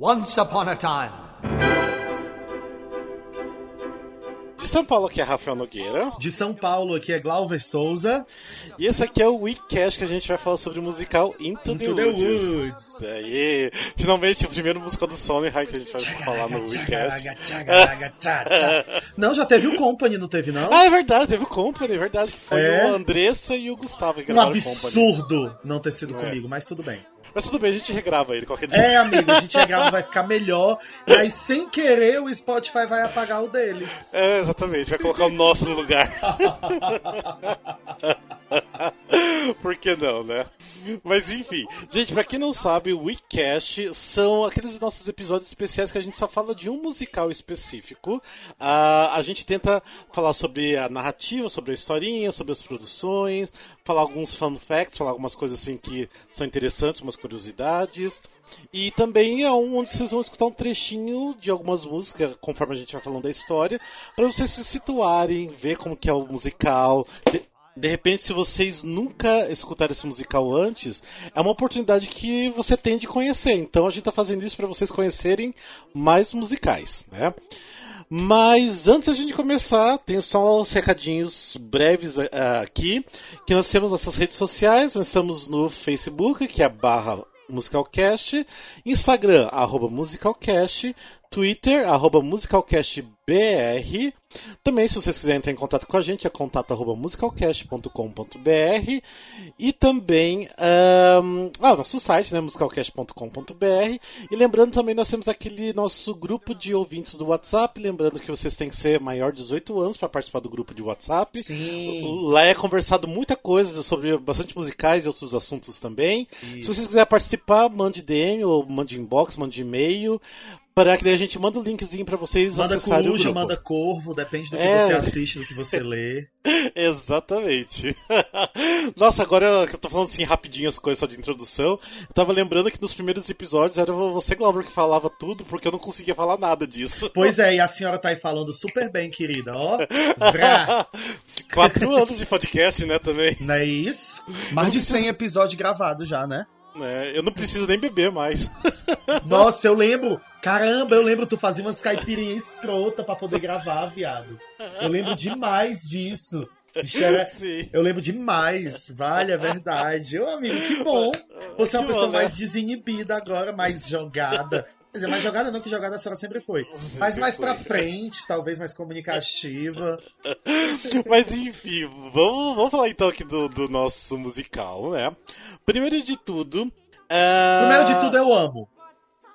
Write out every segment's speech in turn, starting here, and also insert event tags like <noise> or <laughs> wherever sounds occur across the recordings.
Once upon a time. De São Paulo aqui é Rafael Nogueira. De São Paulo aqui é Glauber Souza. E esse aqui é o Weekcast que a gente vai falar sobre o musical Into, Into the, the Woods. Woods. Aí, finalmente o primeiro musical do Sondheim que a gente vai falar no Weekcast. Não, já teve o Company, não teve não? Ah, é verdade, teve o Company, é verdade, que foi É. o Andressa e o Gustavo que Um gravaram o Company. absurdo não ter sido É. comigo, mas tudo bem. Mas tudo bem, a gente regrava ele qualquer dia. É, amigo, a gente já grava, vai ficar melhor. E aí, sem querer, o Spotify vai apagar o deles. É, exatamente, vai colocar o nosso no lugar. <laughs> Por que não, né? Mas enfim, gente, pra quem não sabe, o Weekcast são aqueles nossos episódios especiais que a gente só fala de um musical específico. Ah, a gente tenta falar sobre a narrativa, sobre a historinha, sobre as produções, falar alguns fun facts, falar algumas coisas assim que são interessantes, umas curiosidades. E também é um onde vocês vão escutar um trechinho de algumas músicas, conforme a gente vai falando da história, para vocês se situarem, ver como que é o musical. De, repente, se vocês nunca escutaram esse musical antes, é uma oportunidade que você tem de conhecer. Então a gente está fazendo isso para vocês conhecerem mais musicais, né? Mas antes da gente começar, tenho só uns recadinhos breves ah, aqui, que nós temos nossas redes sociais, nós estamos no Facebook, que é barra Musicalcast, Instagram, arroba Musicalcast, Twitter, arroba MusicalcastBR. Também, se vocês quiserem entrar em contato com a gente, é contato arroba musicalcast.com.br e também ahn, ah, nosso site, né, musicalcast.com.br. E lembrando também, nós temos aquele nosso grupo de ouvintes do WhatsApp. Lembrando que vocês têm que ser maior de 18 anos para participar do grupo de WhatsApp. Sim. Lá é conversado muita coisa sobre bastante musicais e outros assuntos também. Se vocês quiserem participar, mande DM ou mande inbox, mande e-mail. Para que daí a gente manda o linkzinho para vocês Manda acessarem o coruja, grupo. manda corvo, depende do que É. você assiste, do que você lê. <laughs> Exatamente. <laughs> Nossa, agora que eu tô falando assim rapidinho as coisas só de introdução, eu tava lembrando que nos primeiros episódios era você, Glauber, que falava tudo, porque eu não conseguia falar nada disso. Pois é, e a senhora tá aí falando super bem, querida, ó. Vrá. <laughs> Quatro anos de podcast, né, também. Não é isso? Mais de 100 episódios gravados já, né? É, eu não preciso nem beber mais. <laughs> Nossa, eu lembro. Caramba, eu lembro, tu fazia umas caipirinhas escrota pra poder gravar, viado. Eu lembro demais disso. Era-. Eu lembro demais, vale, é verdade. Ô, amigo, que bom. <laughs> Você é uma pessoa bom, né? mais desinibida agora, mais jogada. Quer dizer, mais jogada não, que jogada a senhora sempre foi. Mas mais pra frente, talvez mais comunicativa. <laughs> Mas enfim, vamos, vamos falar então aqui do, do nosso musical, né? Primeiro de tudo. é, Primeiro de tudo, eu amo.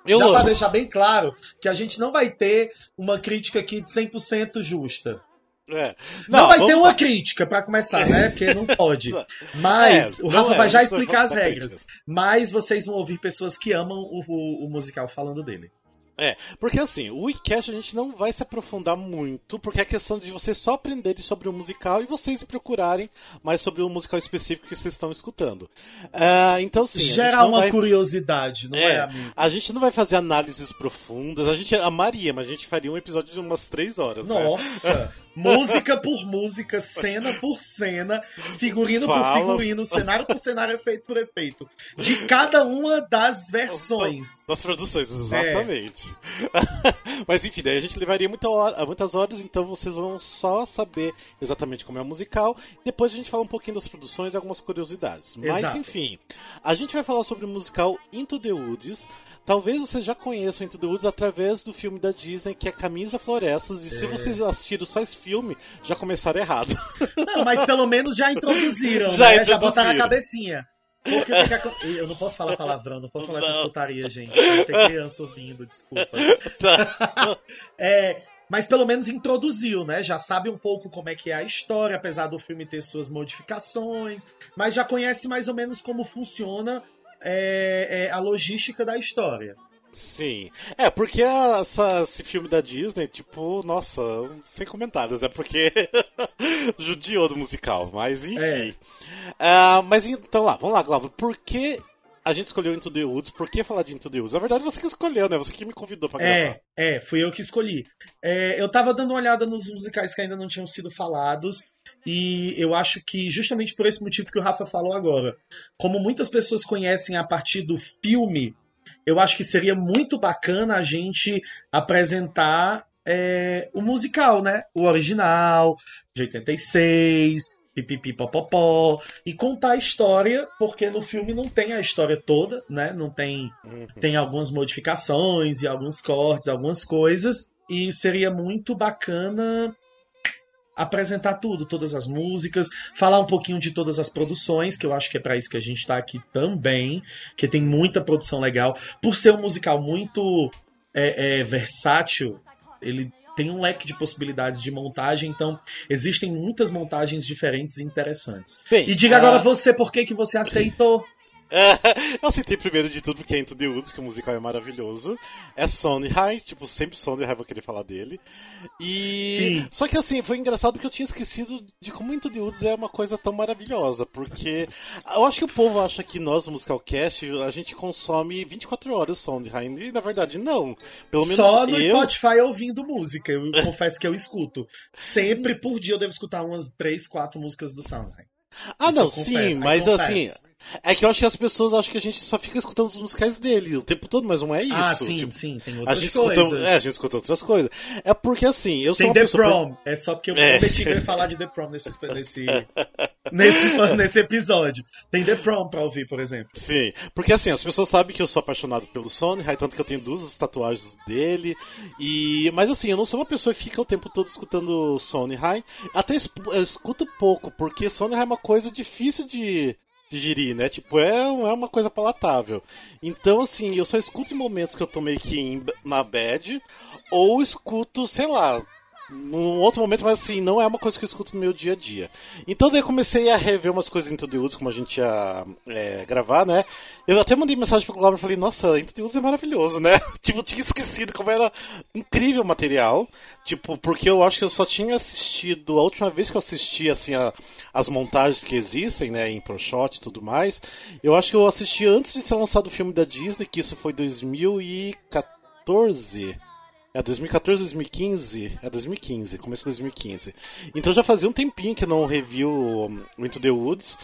eu Já amo. pra deixar bem claro que a gente não vai ter uma crítica aqui de 100% justa. É. Não, vai ter uma lá. crítica pra começar, né? Porque não pode. <laughs> Mas É, o não Rafa é, vai já isso explicar as regras. críticas. Mas vocês vão ouvir pessoas que amam o, o- o musical falando dele. É, porque assim, o Wecast a gente não vai se aprofundar muito, porque é questão de vocês só aprenderem sobre o musical e vocês procurarem mais sobre o musical específico que vocês estão escutando. Ah, então, sim. a gente Gera não uma vai- curiosidade, não é, É, a gente não vai fazer análises profundas, a gente amaria, mas a gente faria um episódio de umas três horas. né? <laughs> Música por música, cena por cena, figurino Fala. por figurino, cenário por cenário, efeito por efeito. De cada uma das versões. Das produções, É. exatamente. <laughs> Mas enfim, daí a gente levaria muita hora- muitas horas, então vocês vão só saber exatamente como é o musical. Depois a gente fala um pouquinho das produções e algumas curiosidades. Mas Exato. enfim, a gente vai falar sobre o musical Into the Woods. Talvez vocês já conheçam Into the Woods através do filme da Disney, que é Caminhos da Florestas. E É. se vocês assistiram só esse filme, já começaram errado. Não, mas pelo <laughs> menos já introduziram, Já né? Já botaram a introduziram. cabecinha. Porque o que que acon- eu não posso falar palavrão, não posso falar essas Não. putarias, gente. Ter criança ouvindo, desculpa. <laughs> Tá. <laughs> É, mas pelo menos introduziu, né? Já sabe um pouco como é que é a história, apesar do filme ter suas modificações, mas já conhece mais ou menos como funciona é, é, a logística da história. Sim. É, porque essa- esse filme da Disney, tipo, nossa, sem comentários, é porque <laughs> judiou do musical, mas enfim. É. Ah, mas então lá, vamos lá, Glauber, por que a gente escolheu Into the Woods? Por que falar de Into the Woods? Na verdade, você que escolheu, né? Você que me convidou pra gravar. É, é, fui eu que escolhi. É, eu tava dando uma olhada nos musicais que ainda não tinham sido falados, e eu acho que justamente por esse motivo que o Rafa falou agora. Como muitas pessoas conhecem a partir do filme eu acho que seria muito bacana a gente apresentar é, o musical, né? O original, de 86, pipipipopopó, e contar a história, porque no filme não tem a história toda, né? Não tem. Uhum. Tem algumas modificações e alguns cortes, algumas coisas, e seria muito bacana apresentar tudo, todas as músicas, falar um pouquinho de todas as produções, que eu acho que é para isso que a gente está aqui também, que tem muita produção legal. Por ser um musical muito é, é, versátil, ele tem um leque de possibilidades de montagem, então existem muitas montagens diferentes e interessantes. Bem, e diga ah, agora você por que, que você aceitou. <laughs> eu aceitei primeiro de tudo porque é Into the Woods, que o musical é maravilhoso. É Sondheim, tipo, sempre Sondheim vou querer falar dele. E. Sim. Só que assim, foi engraçado porque eu tinha esquecido de como Into the Woods é uma coisa tão maravilhosa. Porque eu acho que o povo acha que nós, no Musicalcast, a gente consome 24 horas Sondheim. E na verdade, não. Pelo menos Só no eu... Spotify ouvindo música. Eu confesso que eu escuto. Sempre por dia eu devo escutar umas 3, 4 músicas do Sondheim. Ah, Isso não, sim, mas confesso. assim. É que eu acho que as pessoas acham que a gente só fica escutando os musicais dele o tempo todo, mas não é isso. ah, sim, tipo, sim, tem a outras gente, coisas. escuta, é, a gente escuta outras coisas. É porque assim, eu sou Tem The. Prom. É só porque eu É. prometi que eu ia falar de The Prom nesse, nesse, nesse, nesse episódio. Tem The Prom pra ouvir, por exemplo. Sim, porque assim, as pessoas sabem que eu sou apaixonado pelo Sondheim, tanto que eu tenho duas tatuagens dele. E mas assim, eu não sou uma pessoa que fica o tempo todo escutando Sondheim. Até eu escuto pouco, porque Sondheim é uma coisa difícil de digerir, né? Tipo, é, é uma coisa palatável. Então, assim, eu só escuto em momentos que eu tô meio que na bad, ou escuto, sei lá, num outro momento, mas assim, não é uma coisa que eu escuto no meu dia a dia. Então daí eu comecei a rever umas coisas em the Woods, como a gente ia é, gravar, né? Eu até mandei mensagem pro Glauber e falei, nossa, Into the Woods é maravilhoso, né? <laughs> tipo, eu tinha esquecido como era incrível o material. Tipo, porque eu acho que eu só tinha assistido, a última vez que eu assisti, assim, a- as montagens que existem, né, em ProShot e tudo mais, eu acho que eu assisti antes de ser lançado o filme da Disney, que isso foi 2014. É 2014, 2015? É 2015, começo de 2015. Então já fazia um tempinho que eu não review Into the Woods.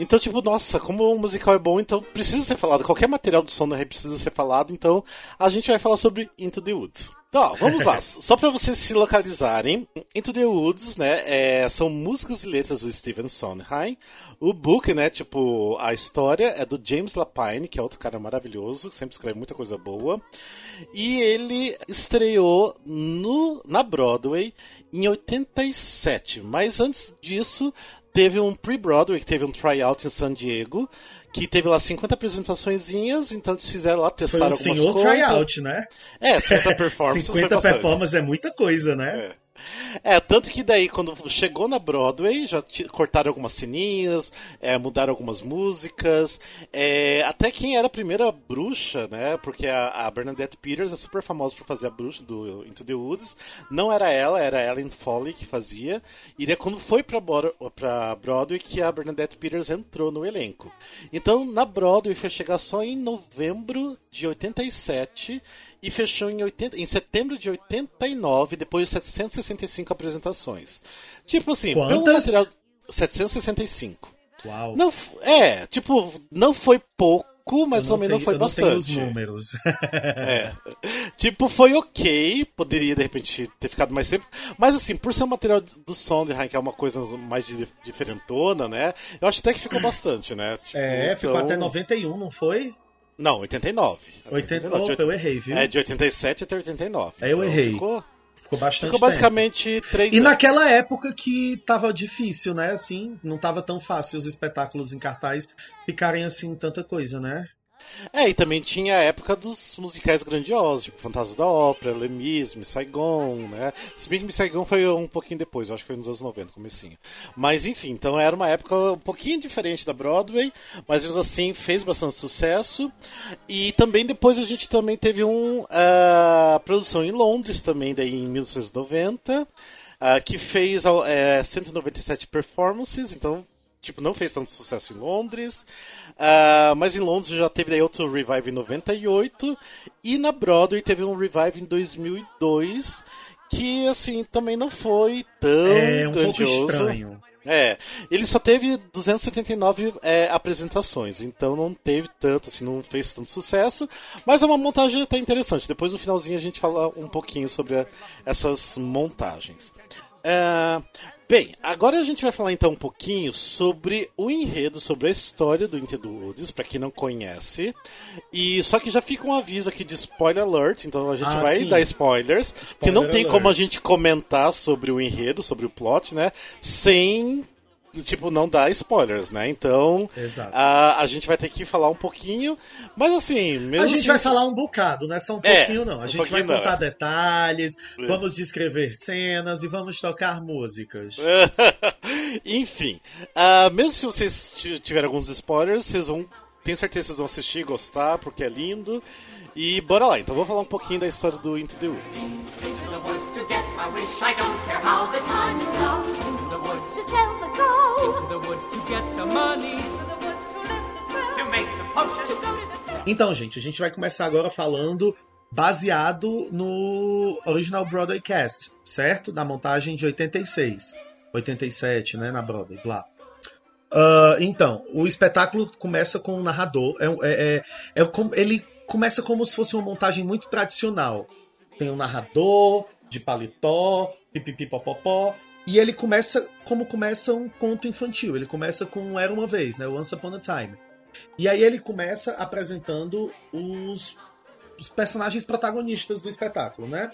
Então, tipo, nossa, como o musical é bom, então precisa ser falado. Qualquer material do Sondheim precisa ser falado, então a gente vai falar sobre Into the Woods. Então, vamos lá. <laughs> Só pra vocês se localizarem, Into the Woods, né, é, são músicas e letras do Stephen Sondheim. O book, né, tipo, a história é do James Lapine, que é outro cara maravilhoso, que sempre escreve muita coisa boa. E ele estreou no, na Broadway em 87. Mas antes disso, teve um pre-Broadway, que teve um tryout em San Diego, que teve lá 50 apresentaçõezinhas, então eles fizeram lá, Foi testaram um algumas senhor coisas. tryout, né? É, 50 performances foi 50 bastante. performances é muita coisa, né? É. É, tanto que daí, quando chegou na Broadway, já cortaram algumas ceninhas, é, mudaram algumas músicas. é, até quem era a primeira bruxa, né? Porque a, a Bernadette Peters é super famosa por fazer a bruxa do Into the Woods. Não era ela, era Ellen Foley que fazia. E daí, quando foi pra, pra Broadway, que a Bernadette Peters entrou no elenco. Então, na Broadway foi chegar só em novembro de 87 e fechou em, 80, em setembro de 89, depois de 765 apresentações. Tipo assim, pelo Quantas? material. 765. Uau. Não, é, tipo, não foi pouco, mas também sei- não foi eu não tenho os bastante. números. <laughs> É. <laughs> Tipo, foi ok. Poderia, de repente, ter ficado mais tempo. Mas, assim, por ser um material do Sondheim, que é uma coisa mais di- diferentona, né? Eu acho até que ficou <clears throat> bastante, né? Tipo, É, ficou então- até 91, não foi? Não, 89. 80... 89, de Opa, eu errei, viu? É, de 87 até 89. Aí eu errei. Ficou, Ficou bastante ficou tempo. basicamente três E anos. naquela época que tava difícil, né? Assim, não tava tão fácil os espetáculos em cartaz ficarem assim tanta coisa, né? É, e também tinha a época dos musicais grandiosos, tipo Fantasma da Ópera, Lemis, Miss Saigon, né? Se bem que Miss Saigon foi um pouquinho depois, acho que foi nos anos 90, comecinho. Mas enfim, então era uma época um pouquinho diferente da Broadway, mas mesmo assim fez bastante sucesso. E também depois a gente também teve uma produção em Londres também, daí em 1990, ah, que fez eh, 197 performances, então tipo, não fez tanto sucesso em Londres, ah, mas em Londres já teve daí outro revive em 98, e na Broadway teve um revive em 2002, que, assim, também não foi tão é um grandioso. pouco estranho. É, ele só teve 279 é, apresentações, então não teve tanto, assim, não fez tanto sucesso, mas é uma montagem até interessante. Depois no finalzinho a gente fala um pouquinho sobre a, essas montagens. É, bem, agora a gente vai falar então um pouquinho sobre o enredo, sobre a história do Into the Woods, pra quem não conhece. E só que já fica um aviso aqui de spoiler alert, então a gente Ah, vai sim. dar spoilers, Spoiler porque não tem como a alert. gente comentar sobre o enredo, sobre o plot, né, sem tipo não dar spoilers, né? Então, a, a gente vai ter que falar um pouquinho, mas assim, mesmo A gente assim, vai falar um bocado, não é só um É, pouquinho, não. A um gente vai pouquinho não, contar é. detalhes, É. vamos descrever cenas e vamos tocar músicas. <laughs> Enfim, ah, mesmo se vocês ti- tiverem alguns spoilers, vocês vão. Tenho certeza que vocês vão assistir, gostar, porque é lindo. E bora lá, então vamos falar um pouquinho da história do Into the Woods. Into the woods to get my wish. I don't care how the time is come. Into the woods to sell the gold. To the woods to get the money. To the woods to lift the spell. To make the potion. To go to the Então, gente, a gente vai começar agora falando baseado no original Broadway cast, certo? Da montagem de 86, 87, né, na Broadway, blá. Ah, então, o espetáculo começa com um narrador. É, um- é- é- é como- ele começa como se fosse uma montagem muito tradicional. Tem um narrador de paletó, pipipipopopó. E ele começa como começa um conto infantil. Ele começa com Era uma vez, né? Once Upon a Time. E aí ele começa apresentando os, os personagens protagonistas do espetáculo, né?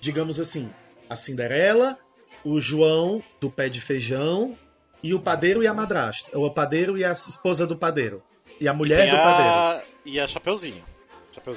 Digamos assim, a Cinderela, o João do pé de feijão e o padeiro e a madrasta. Ou o padeiro e a esposa do padeiro. E a mulher Tem do padeiro. a... E a Chapeuzinho.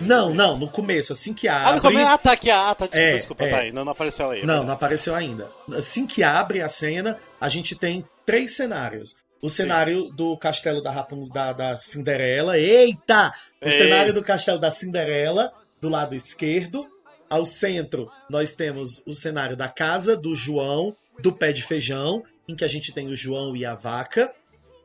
Não, não, no começo, assim que Ah, abre. no começo, ah, tá aqui, ah, tá, desculpa, É, desculpa, é. tá aí, não, não apareceu ela aí. é Não, não apareceu ainda. Assim que abre a cena, a gente tem três cenários. O cenário do castelo da Rapunzel da, da Cinderela. Eita! O Ei. cenário do castelo da Cinderela, do lado esquerdo. Ao centro, nós temos o cenário da casa do João, do pé de feijão, em que a gente tem o João e a vaca.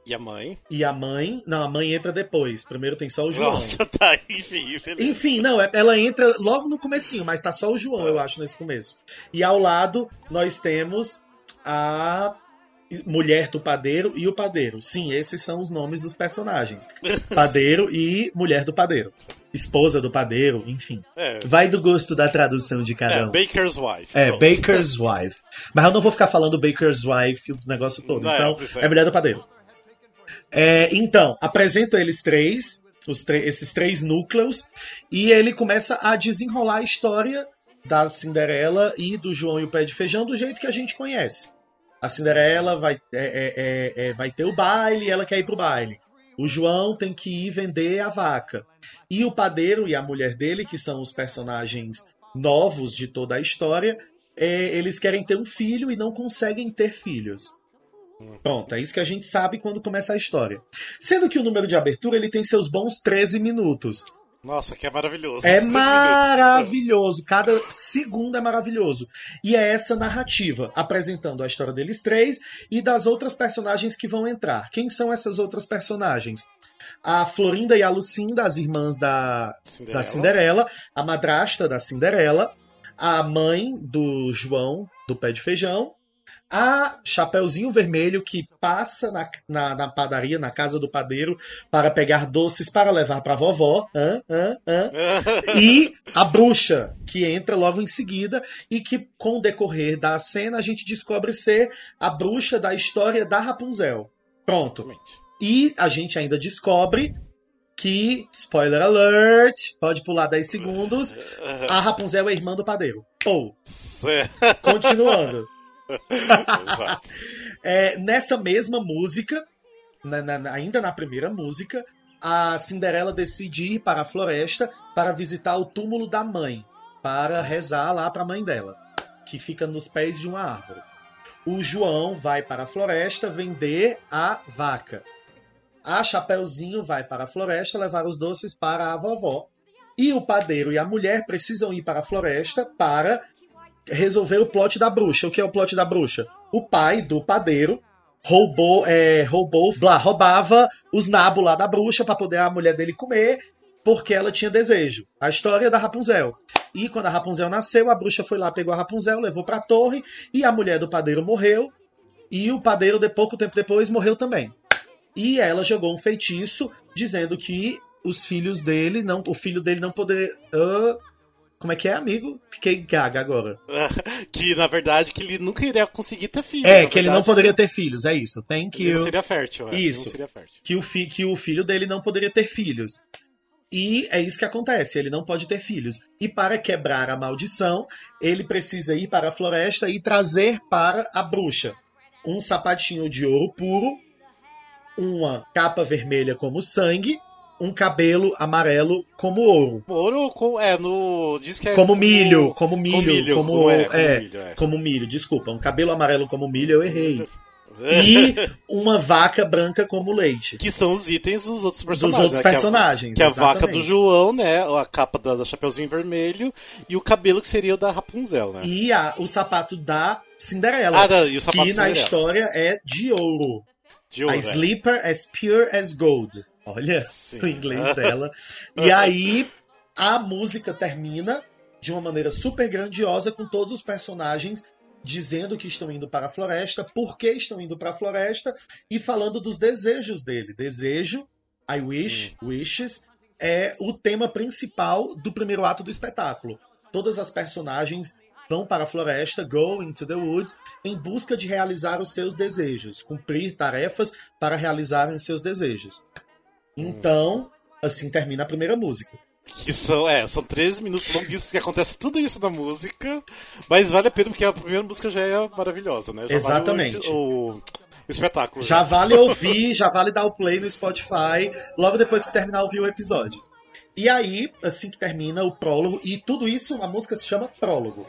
E a mãe? E a mãe. Não, a mãe entra depois. Primeiro tem só o João. Nossa, <laughs> tá, enfim, beleza. Enfim, não, é- ela entra logo no comecinho, mas tá só o João, eu acho, nesse começo. E ao lado nós temos a mulher do padeiro e o padeiro. Sim, esses são os nomes dos personagens. <laughs> Padeiro e mulher do padeiro. Esposa do padeiro, enfim. É, Vai do gosto da tradução de cada é, um. Baker's Wife. É, pronto. Baker's Wife. Mas eu não vou ficar falando Baker's Wife o negócio todo. Não, é, então, é, é. mulher do padeiro. É, então, apresento eles três, esses três núcleos, e ele começa a desenrolar a história da Cinderela e do João e o Pé de Feijão do jeito que a gente conhece. A Cinderela vai, é, é, é, é, vai ter o baile ela quer ir pro baile. O João tem que ir vender a vaca. E o padeiro e a mulher dele, que são os personagens novos de toda a história, é, eles querem ter um filho e não conseguem ter filhos. Pronto, é isso que a gente sabe quando começa a história. Sendo que o número de abertura ele tem seus bons 13 minutos. Nossa, que é maravilhoso. É maravilhoso, cada segundo é maravilhoso. E é essa narrativa, apresentando a história deles três e das outras personagens que vão entrar. Quem são essas outras personagens? A Florinda e a Lucinda, as irmãs da, Cinderela. da Cinderela, a madrasta da Cinderela, a mãe do João, do pé de feijão, a Chapeuzinho Vermelho, que passa na, na, na padaria, na casa do padeiro, para pegar doces para levar para a vovó. Hã? Hã? Hã? <laughs> E a bruxa, que entra logo em seguida e que, com o decorrer da cena, a gente descobre ser a bruxa da história da Rapunzel. Pronto. Exatamente. E a gente ainda descobre que, spoiler alert, pode pular 10 segundos, <laughs> a Rapunzel é irmã do padeiro. Ou, É, continuando. <laughs> É, nessa mesma música, na- na- ainda na primeira música, a Cinderela decide ir para a floresta para visitar o túmulo da mãe, para rezar lá para a mãe dela, que fica nos pés de uma árvore. O João vai para a floresta vender a vaca. A Chapeuzinho vai para a floresta levar os doces para a vovó. E o padeiro e a mulher precisam ir para a floresta para resolver o plot da bruxa. O que é o plot da bruxa? O pai do padeiro roubou, é, roubou, blá, roubava os nabos lá da bruxa para poder a mulher dele comer, porque ela tinha desejo. A história da Rapunzel. E quando a Rapunzel nasceu, a bruxa foi lá, pegou a Rapunzel, levou pra torre, e a mulher do padeiro morreu. E o padeiro, de pouco tempo depois, morreu também. E ela jogou um feitiço dizendo que os filhos dele não, o filho dele não poderia. Ah, como é que é, amigo? Fiquei gaga agora. <laughs> que na verdade que ele nunca iria conseguir ter filho. É, que ele não verdade, poderia ter filhos, é isso. Thank Ele you. não seria fértil. é, ele Isso. seria fértil. que o, fi- que o filho dele não poderia ter filhos. E é isso que acontece, ele não pode ter filhos. E para quebrar a maldição, ele precisa ir para a floresta e trazer para a bruxa um sapatinho de ouro puro, uma capa vermelha como sangue, um cabelo amarelo como ouro. Ouro com. É, no. Diz que é. Como no- milho, como milho, milho, como, como é, como é, milho, é. como milho, desculpa, um cabelo amarelo como milho, eu errei. <laughs> E uma vaca branca como leite. Que são os itens dos outros Dos personagens. outros né? Que é a- personagens. Que é a vaca do. João, né? A capa da, da Chapeuzinho Vermelho e o cabelo que seria o da Rapunzel, né? E a- o sapato da Cinderela. Ah, e o sapato que na Cinderela. história é de ouro. De ouro, a? Sleeper as pure as gold. Olha Sim. o inglês <laughs> dela. E aí a música termina de uma maneira super grandiosa com todos os personagens dizendo que estão indo para a floresta, por que estão indo para a floresta e falando dos desejos dele. Desejo, I wish, wishes, é o tema principal do primeiro ato do espetáculo. Todas as personagens vão para a floresta, go into the woods, em busca de realizar os seus desejos, cumprir tarefas para realizarem os seus desejos. Então, assim termina a primeira música. Que são, é, são 13 minutos longuíssimos que acontece tudo isso na música, mas vale a pena porque a primeira música já é maravilhosa, né? Já Exatamente. Vale o, o- o espetáculo. Já vale ouvir, já vale dar o play no Spotify, logo depois que terminar ouvir o episódio. E aí, assim que termina o prólogo, e tudo isso, a música se chama Prólogo.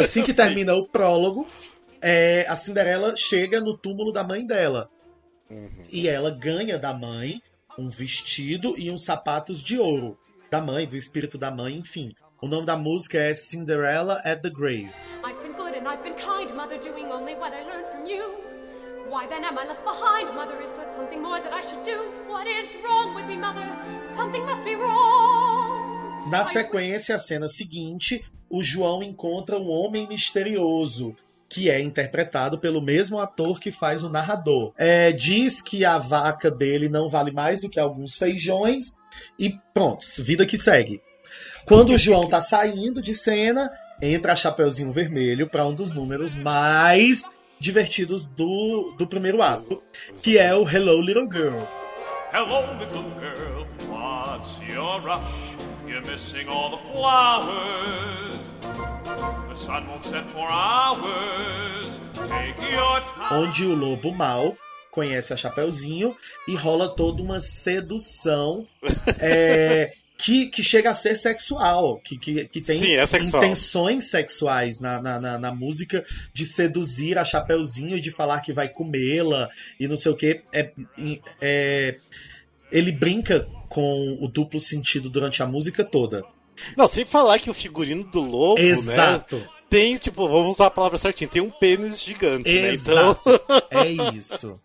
Assim que termina o prólogo, é, a Cinderela chega no túmulo da mãe dela. E ela ganha da mãe um vestido e uns sapatos de ouro. Da mãe, do espírito da mãe, enfim. O nome da música é Cinderella at the Grave. I've been good and I've been kind, Mother, doing only what I learned from you. Why then am I left behind, Mother? Is there something more that I should do? What is wrong with me, Mother? Something must be wrong. Na sequência, a cena seguinte, o João encontra um homem misterioso, que é interpretado pelo mesmo ator que faz o narrador. É, diz que a vaca dele não vale mais do que alguns feijões e pronto, vida que segue. Quando o João tá saindo de cena, entra a Chapeuzinho Vermelho para um dos números mais divertidos do, do primeiro ato, que é o Hello Little Girl. Hello, little girl, what's your rush? You're missing all the flowers. The sun won't set for hours. Take your time. onde o lobo mal conhece a Chapeuzinho e rola toda uma sedução <laughs> é, que, que chega a ser sexual, que, que, que tem Sim, é sexual. intenções sexuais na, na, na, na música de seduzir a Chapeuzinho e de falar que vai comê-la e não sei o que. É, é, ele brinca com o duplo sentido durante a música toda. Não, sem falar que o figurino do lobo, né? Exato, Tem, tipo, vamos usar a palavra certinha, tem um pênis gigante, né? Então, exato. <laughs> É isso.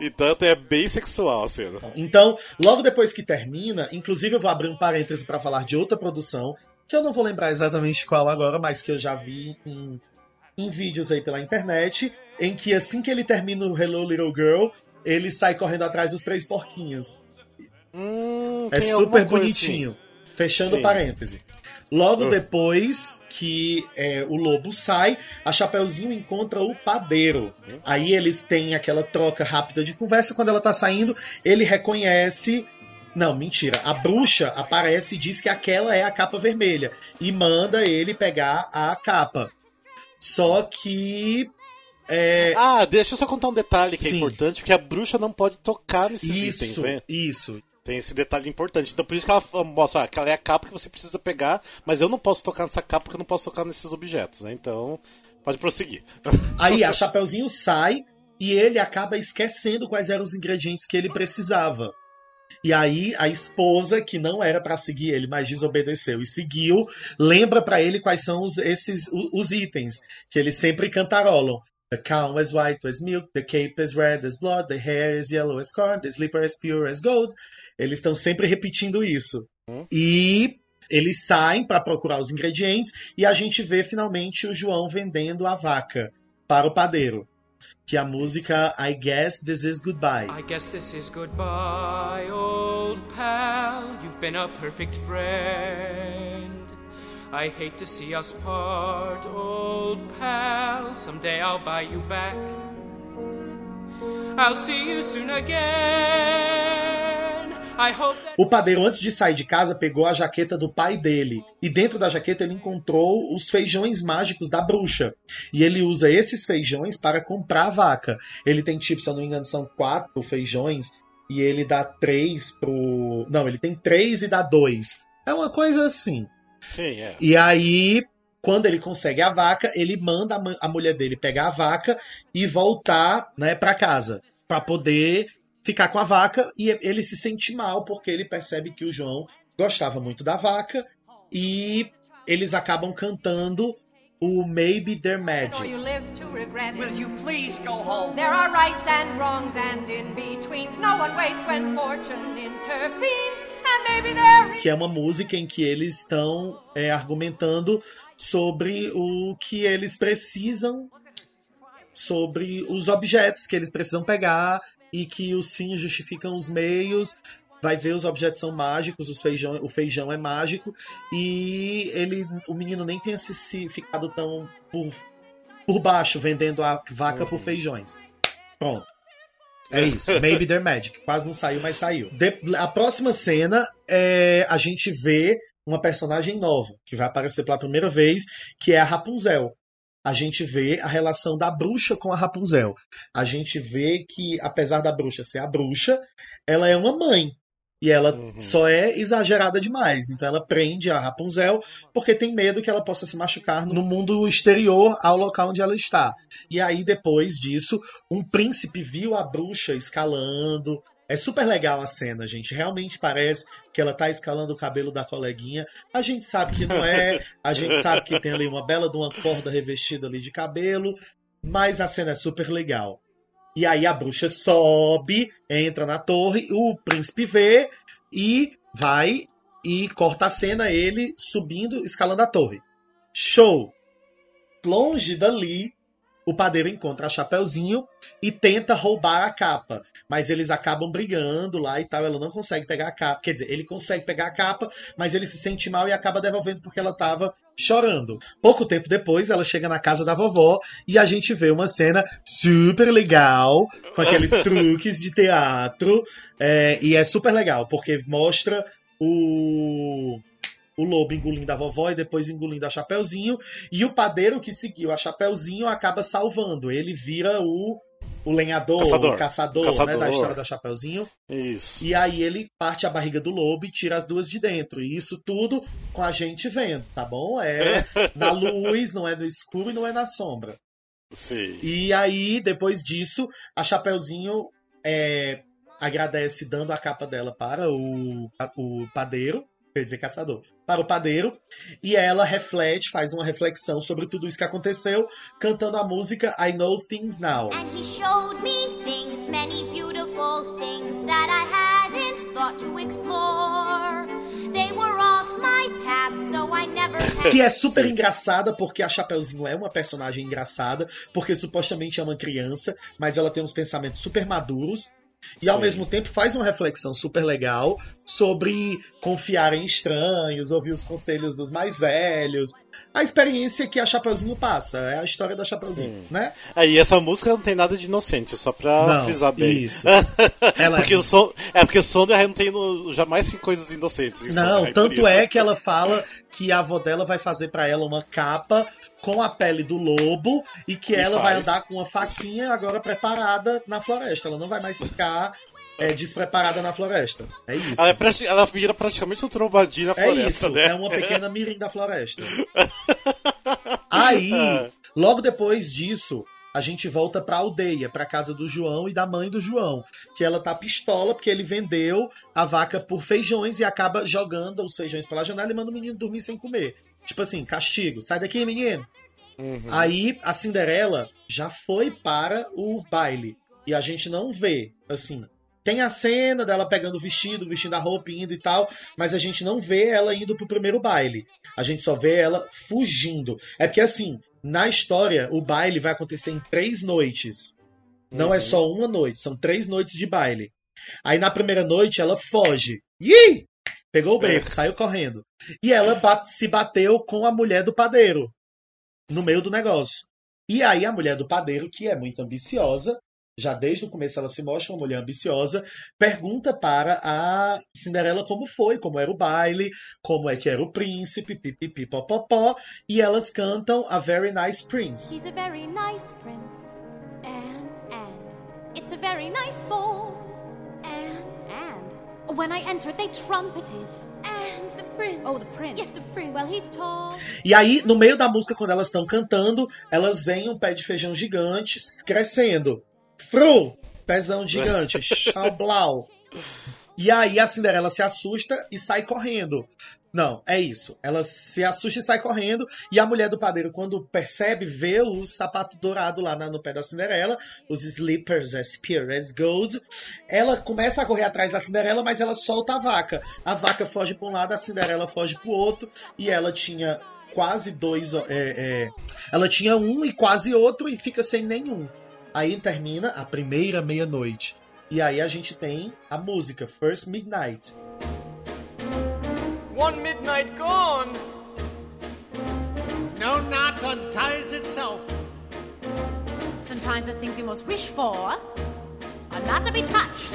então é bem sexual a cena. Então, logo depois que termina, inclusive eu vou abrir um parêntese para falar de outra produção, que eu não vou lembrar exatamente qual agora, mas que eu já vi em, em vídeos aí pela internet, em que assim que ele termina o Hello Little Girl, ele sai correndo atrás dos três porquinhos. Hum, É super coisa bonitinho. Fechando Sim. parêntese. Logo Uh. depois que é, o lobo sai, a Chapeuzinho encontra o padeiro. Aí eles têm aquela troca rápida de conversa. Quando ela tá saindo, ele reconhece. Não, mentira. A bruxa aparece e diz que aquela é a capa vermelha. E manda ele pegar a capa. Só que. É. Ah, deixa eu só contar um detalhe que é Sim. importante, porque a bruxa não pode tocar nesses itens, isso, né? isso. Tem esse detalhe importante. Então por isso que ela mostra, ah, que ela é a capa que você precisa pegar, mas eu não posso tocar nessa capa porque eu não posso tocar nesses objetos, né? Então, pode prosseguir. <laughs> Aí a Chapeuzinho sai e ele acaba esquecendo quais eram os ingredientes que ele precisava. E aí a esposa, que não era pra seguir ele, mas desobedeceu e seguiu, lembra pra ele quais são os, esses os itens que eles sempre cantarolam. The cow is white as milk, the cape is red as blood, the hair is yellow as corn, the slipper is pure as gold. Eles estão sempre repetindo isso. E eles saem para procurar os ingredientes e a gente vê finalmente o João vendendo a vaca para o padeiro. Que a música I Guess This Is Goodbye. I guess this is goodbye, old pal. You've been a perfect friend. I hate to see us part, old pal. Someday I'll buy you back. I'll see you soon again. O padeiro, antes de sair de casa, pegou a jaqueta do pai dele. E dentro da jaqueta ele encontrou os feijões mágicos da bruxa. E ele usa esses feijões para comprar a vaca. Ele tem, tipo, se eu não me engano, são quatro feijões. E ele dá três pro. Não, ele tem três e dá dois. É uma coisa assim. Sim, é. E aí, quando ele consegue a vaca, ele manda a, a mulher dele pegar a vaca e voltar né, para casa. Para poder ficar com a vaca. E ele se sente mal porque ele percebe que o João gostava muito da vaca. E eles acabam cantando o Maybe They're Or Magic. you live to regret it. Will you please go home? There are rights and wrongs and in-betweens. No one waits when fortune intervenes. And maybe there que é uma música em que eles estão é, argumentando sobre o que eles precisam, sobre os objetos que eles precisam pegar e que os fins justificam os meios. Vai ver os objetos são mágicos, os feijão, o feijão é mágico e ele, o menino nem tem se, se ficado tão por, por baixo vendendo a vaca por feijões. Pronto. É isso. Maybe they're magic. Quase não saiu, mas saiu. De- a próxima cena é a gente vê uma personagem nova que vai aparecer pela primeira vez, que é a Rapunzel. A gente vê a relação da bruxa com a Rapunzel. A gente vê que, apesar da bruxa ser a bruxa, ela é uma mãe. E ela Uhum. só é exagerada demais. Então ela prende a Rapunzel porque tem medo que ela possa se machucar no mundo exterior ao local onde ela está. E aí, depois disso, um príncipe viu a bruxa escalando. É super legal a cena, gente. Realmente parece que ela tá escalando o cabelo da coleguinha. A gente sabe que não é. A gente sabe que tem ali uma bela de uma corda revestida ali de cabelo. Mas a cena é super legal. E aí a bruxa sobe, entra na torre, o príncipe vê e vai e corta a cena ele subindo, escalando a torre. Show! Longe dali, o padeiro encontra a Chapeuzinho e tenta roubar a capa. Mas eles acabam brigando lá e tal. Ela não consegue pegar a capa. Quer dizer, ele consegue pegar a capa, mas ele se sente mal e acaba devolvendo porque ela tava chorando. Pouco tempo depois, ela chega na casa da vovó e a gente vê uma cena super legal, com aqueles <laughs> truques de teatro. é, e é super legal, porque mostra o o lobo engolindo a vovó e depois engolindo a Chapeuzinho. E o padeiro que seguiu a Chapeuzinho acaba salvando. Ele vira o, o lenhador, Caçador. o caçador, Caçador. Né, da história da Chapeuzinho. Isso. E aí ele parte a barriga do lobo e tira as duas de dentro. E isso tudo com a gente vendo, tá bom? É <laughs> na luz, não é no escuro e não é na sombra. Sim. E aí, depois disso, a Chapeuzinho é, agradece dando a capa dela para o, o padeiro, quer dizer, caçador, para o padeiro, e ela reflete, faz uma reflexão sobre tudo isso que aconteceu, cantando a música I Know Things Now. And he showed me things, many beautiful things that I hadn't thought to explore. They were off my path, so I never had. Que é super engraçada, porque a Chapeuzinho é uma personagem engraçada, porque supostamente é uma criança, mas ela tem uns pensamentos super maduros. E ao Sim. mesmo tempo faz uma reflexão super legal sobre confiar em estranhos, ouvir os conselhos dos mais velhos. A experiência que a Chapeuzinho passa, é a história da Chapeuzinho, Sim. né? É, e essa música não tem nada de inocente, só pra Não, frisar bem. isso. <laughs> Ela porque é- o som, é porque o Sondra não tem no- jamais tem coisas inocentes. Não, Sondra, por tanto é que ela fala que a avó dela vai fazer pra ela uma capa com a pele do lobo e que E ela vai faz. andar com uma faquinha agora preparada na floresta. Ela não vai mais ficar é, despreparada na floresta. É isso. Ela, é prati- ela vira praticamente um trombadinho na É floresta, isso, né? é uma pequena mirim da floresta. <laughs> Aí, logo depois disso, a gente volta pra aldeia, pra casa do João e da mãe do João, que ela tá pistola porque ele vendeu a vaca por feijões e acaba jogando os feijões pela janela e manda o menino dormir sem comer. Tipo assim, castigo. Sai daqui, menino. Aí a Cinderela já foi para o baile. E a gente não vê, assim. Tem a cena dela pegando o vestido, vestindo a roupa, indo e tal, mas a gente não vê ela indo pro primeiro baile. A gente só vê ela fugindo. É porque, assim, na história, o baile vai acontecer em três noites. Não é só uma noite, são três noites de baile. Aí na primeira noite ela foge. Ih! Pegou o beco, saiu correndo. E ela bate- se bateu com a mulher do padeiro no meio do negócio. E aí a mulher do padeiro, que é muito ambiciosa, já desde o começo ela se mostra uma mulher ambiciosa, pergunta para a Cinderela como foi, como era o baile, como é que era o príncipe, pipipi, popopó, e elas cantam a Very Nice Prince. He's a very nice prince. And, and. It's a very nice ball. And, and. When I entered, they trumpeted. And the prince. Oh, the prince. Yes, the prince. Well, he's tall. E aí, no meio da música, quando elas estão cantando, elas veem um pé de feijão gigante crescendo. Fru! Pezão gigante. <laughs> Xablau. E aí a Cinderela se assusta e sai correndo. Não, é isso. Ela se assusta e sai correndo. E a mulher do padeiro, quando percebe, vê o sapato dourado lá no pé da Cinderela, os slippers as pure as gold. Ela começa a correr atrás da Cinderela, mas ela solta a vaca. A vaca foge para um lado, a Cinderela foge para o outro. E ela tinha quase dois. é, é, ela tinha um e quase outro e fica sem nenhum. Aí termina a primeira meia-noite. E aí a gente tem a música First Midnight. One midnight gone. No knot unties itself. Sometimes the things you most wish for are not to be touched.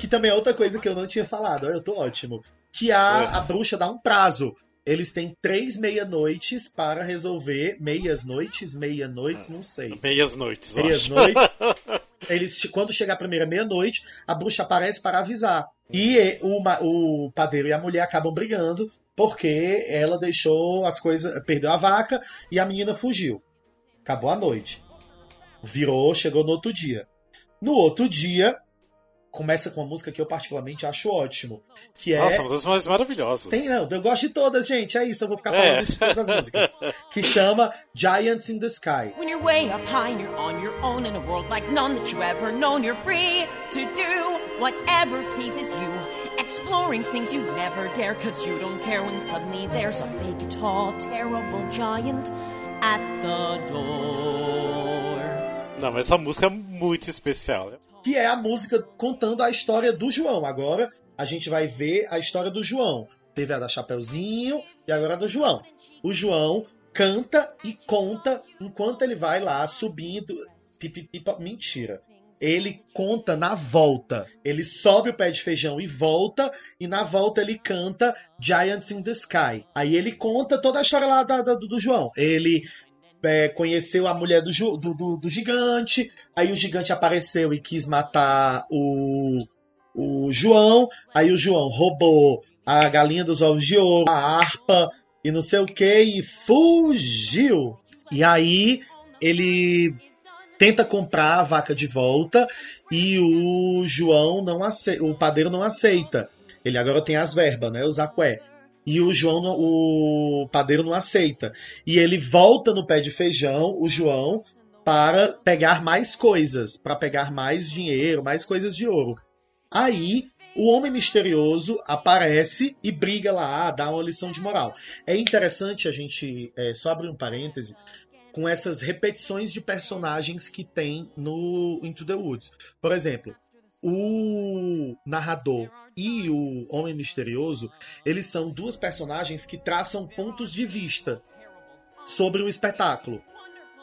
Que também é outra coisa que eu não tinha falado. Olha, Eu tô ótimo. Que a, a bruxa dá um prazo. Eles têm três meia-noites para resolver. Meias noites? Meia-noites? Não sei. Meias noites, eu Meias acho. noites. <laughs> Eles, quando chegar a primeira meia-noite, a bruxa aparece para avisar. E eh, o, ma- o padeiro e a mulher acabam brigando porque ela deixou as coisas. Perdeu a vaca e a menina fugiu. Acabou a noite. Virou, chegou no outro dia. No outro dia, começa com uma música que eu particularmente acho ótimo. Que é. Nossa, uma das mais maravilhosas. Tem, não, eu gosto de todas, gente. É isso, eu vou ficar É. falando de todas as músicas. <laughs> Que chama Giants in the Sky. When you're way up high and you're on your own in a world like none that you ever known, you're free to do whatever pleases you. Exploring things you never dare, cause you don't care when suddenly there's a big, tall, terrible giant at the door. Não, mas essa música é muito especial. Que é a música contando a história do João. Agora a gente vai ver a história do João. Teve a da Chapeuzinho e agora a do João. O João canta e conta enquanto ele vai lá subindo. Pipipipa. Mentira. Ele conta na volta. Ele sobe o pé de feijão e volta, e na volta ele canta Giants in the Sky. Aí ele conta toda a história lá da- da- do João. Ele é, conheceu a mulher do, do- do- do gigante, aí o gigante apareceu e quis matar o, o João, aí o João roubou a galinha dos ovos de ouro, a harpa e não sei o que, e fugiu. E aí ele tenta comprar a vaca de volta e o João não aceita, o padeiro não aceita. Ele agora tem as verbas, né? Os aqué. E o João, o padeiro não aceita. E ele volta no pé de feijão, o João, para pegar mais coisas, para pegar mais dinheiro, mais coisas de ouro. Aí o homem misterioso aparece e briga lá, dá uma lição de moral. É interessante a gente, é, só abrir um parêntese, com essas repetições de personagens que tem no Into the Woods. Por exemplo, o narrador e o Homem Misterioso, eles são duas personagens que traçam pontos de vista sobre o espetáculo.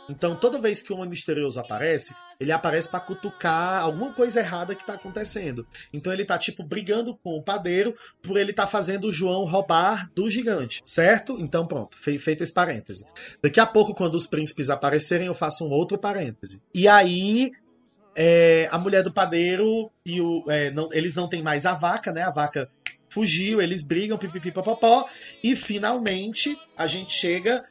Então, toda vez que o Homem Misterioso aparece, ele aparece para cutucar alguma coisa errada que tá acontecendo. Então, ele tá, tipo, brigando com o padeiro por ele tá fazendo o João roubar do gigante, certo? Então, pronto, fe- feito esse parêntese. Daqui a pouco, quando os príncipes aparecerem, eu faço um outro parêntese. E aí, é, a mulher do padeiro e o. é, não- eles não têm mais a vaca, né? A vaca fugiu, eles brigam, pipipipopopó. E finalmente a gente chega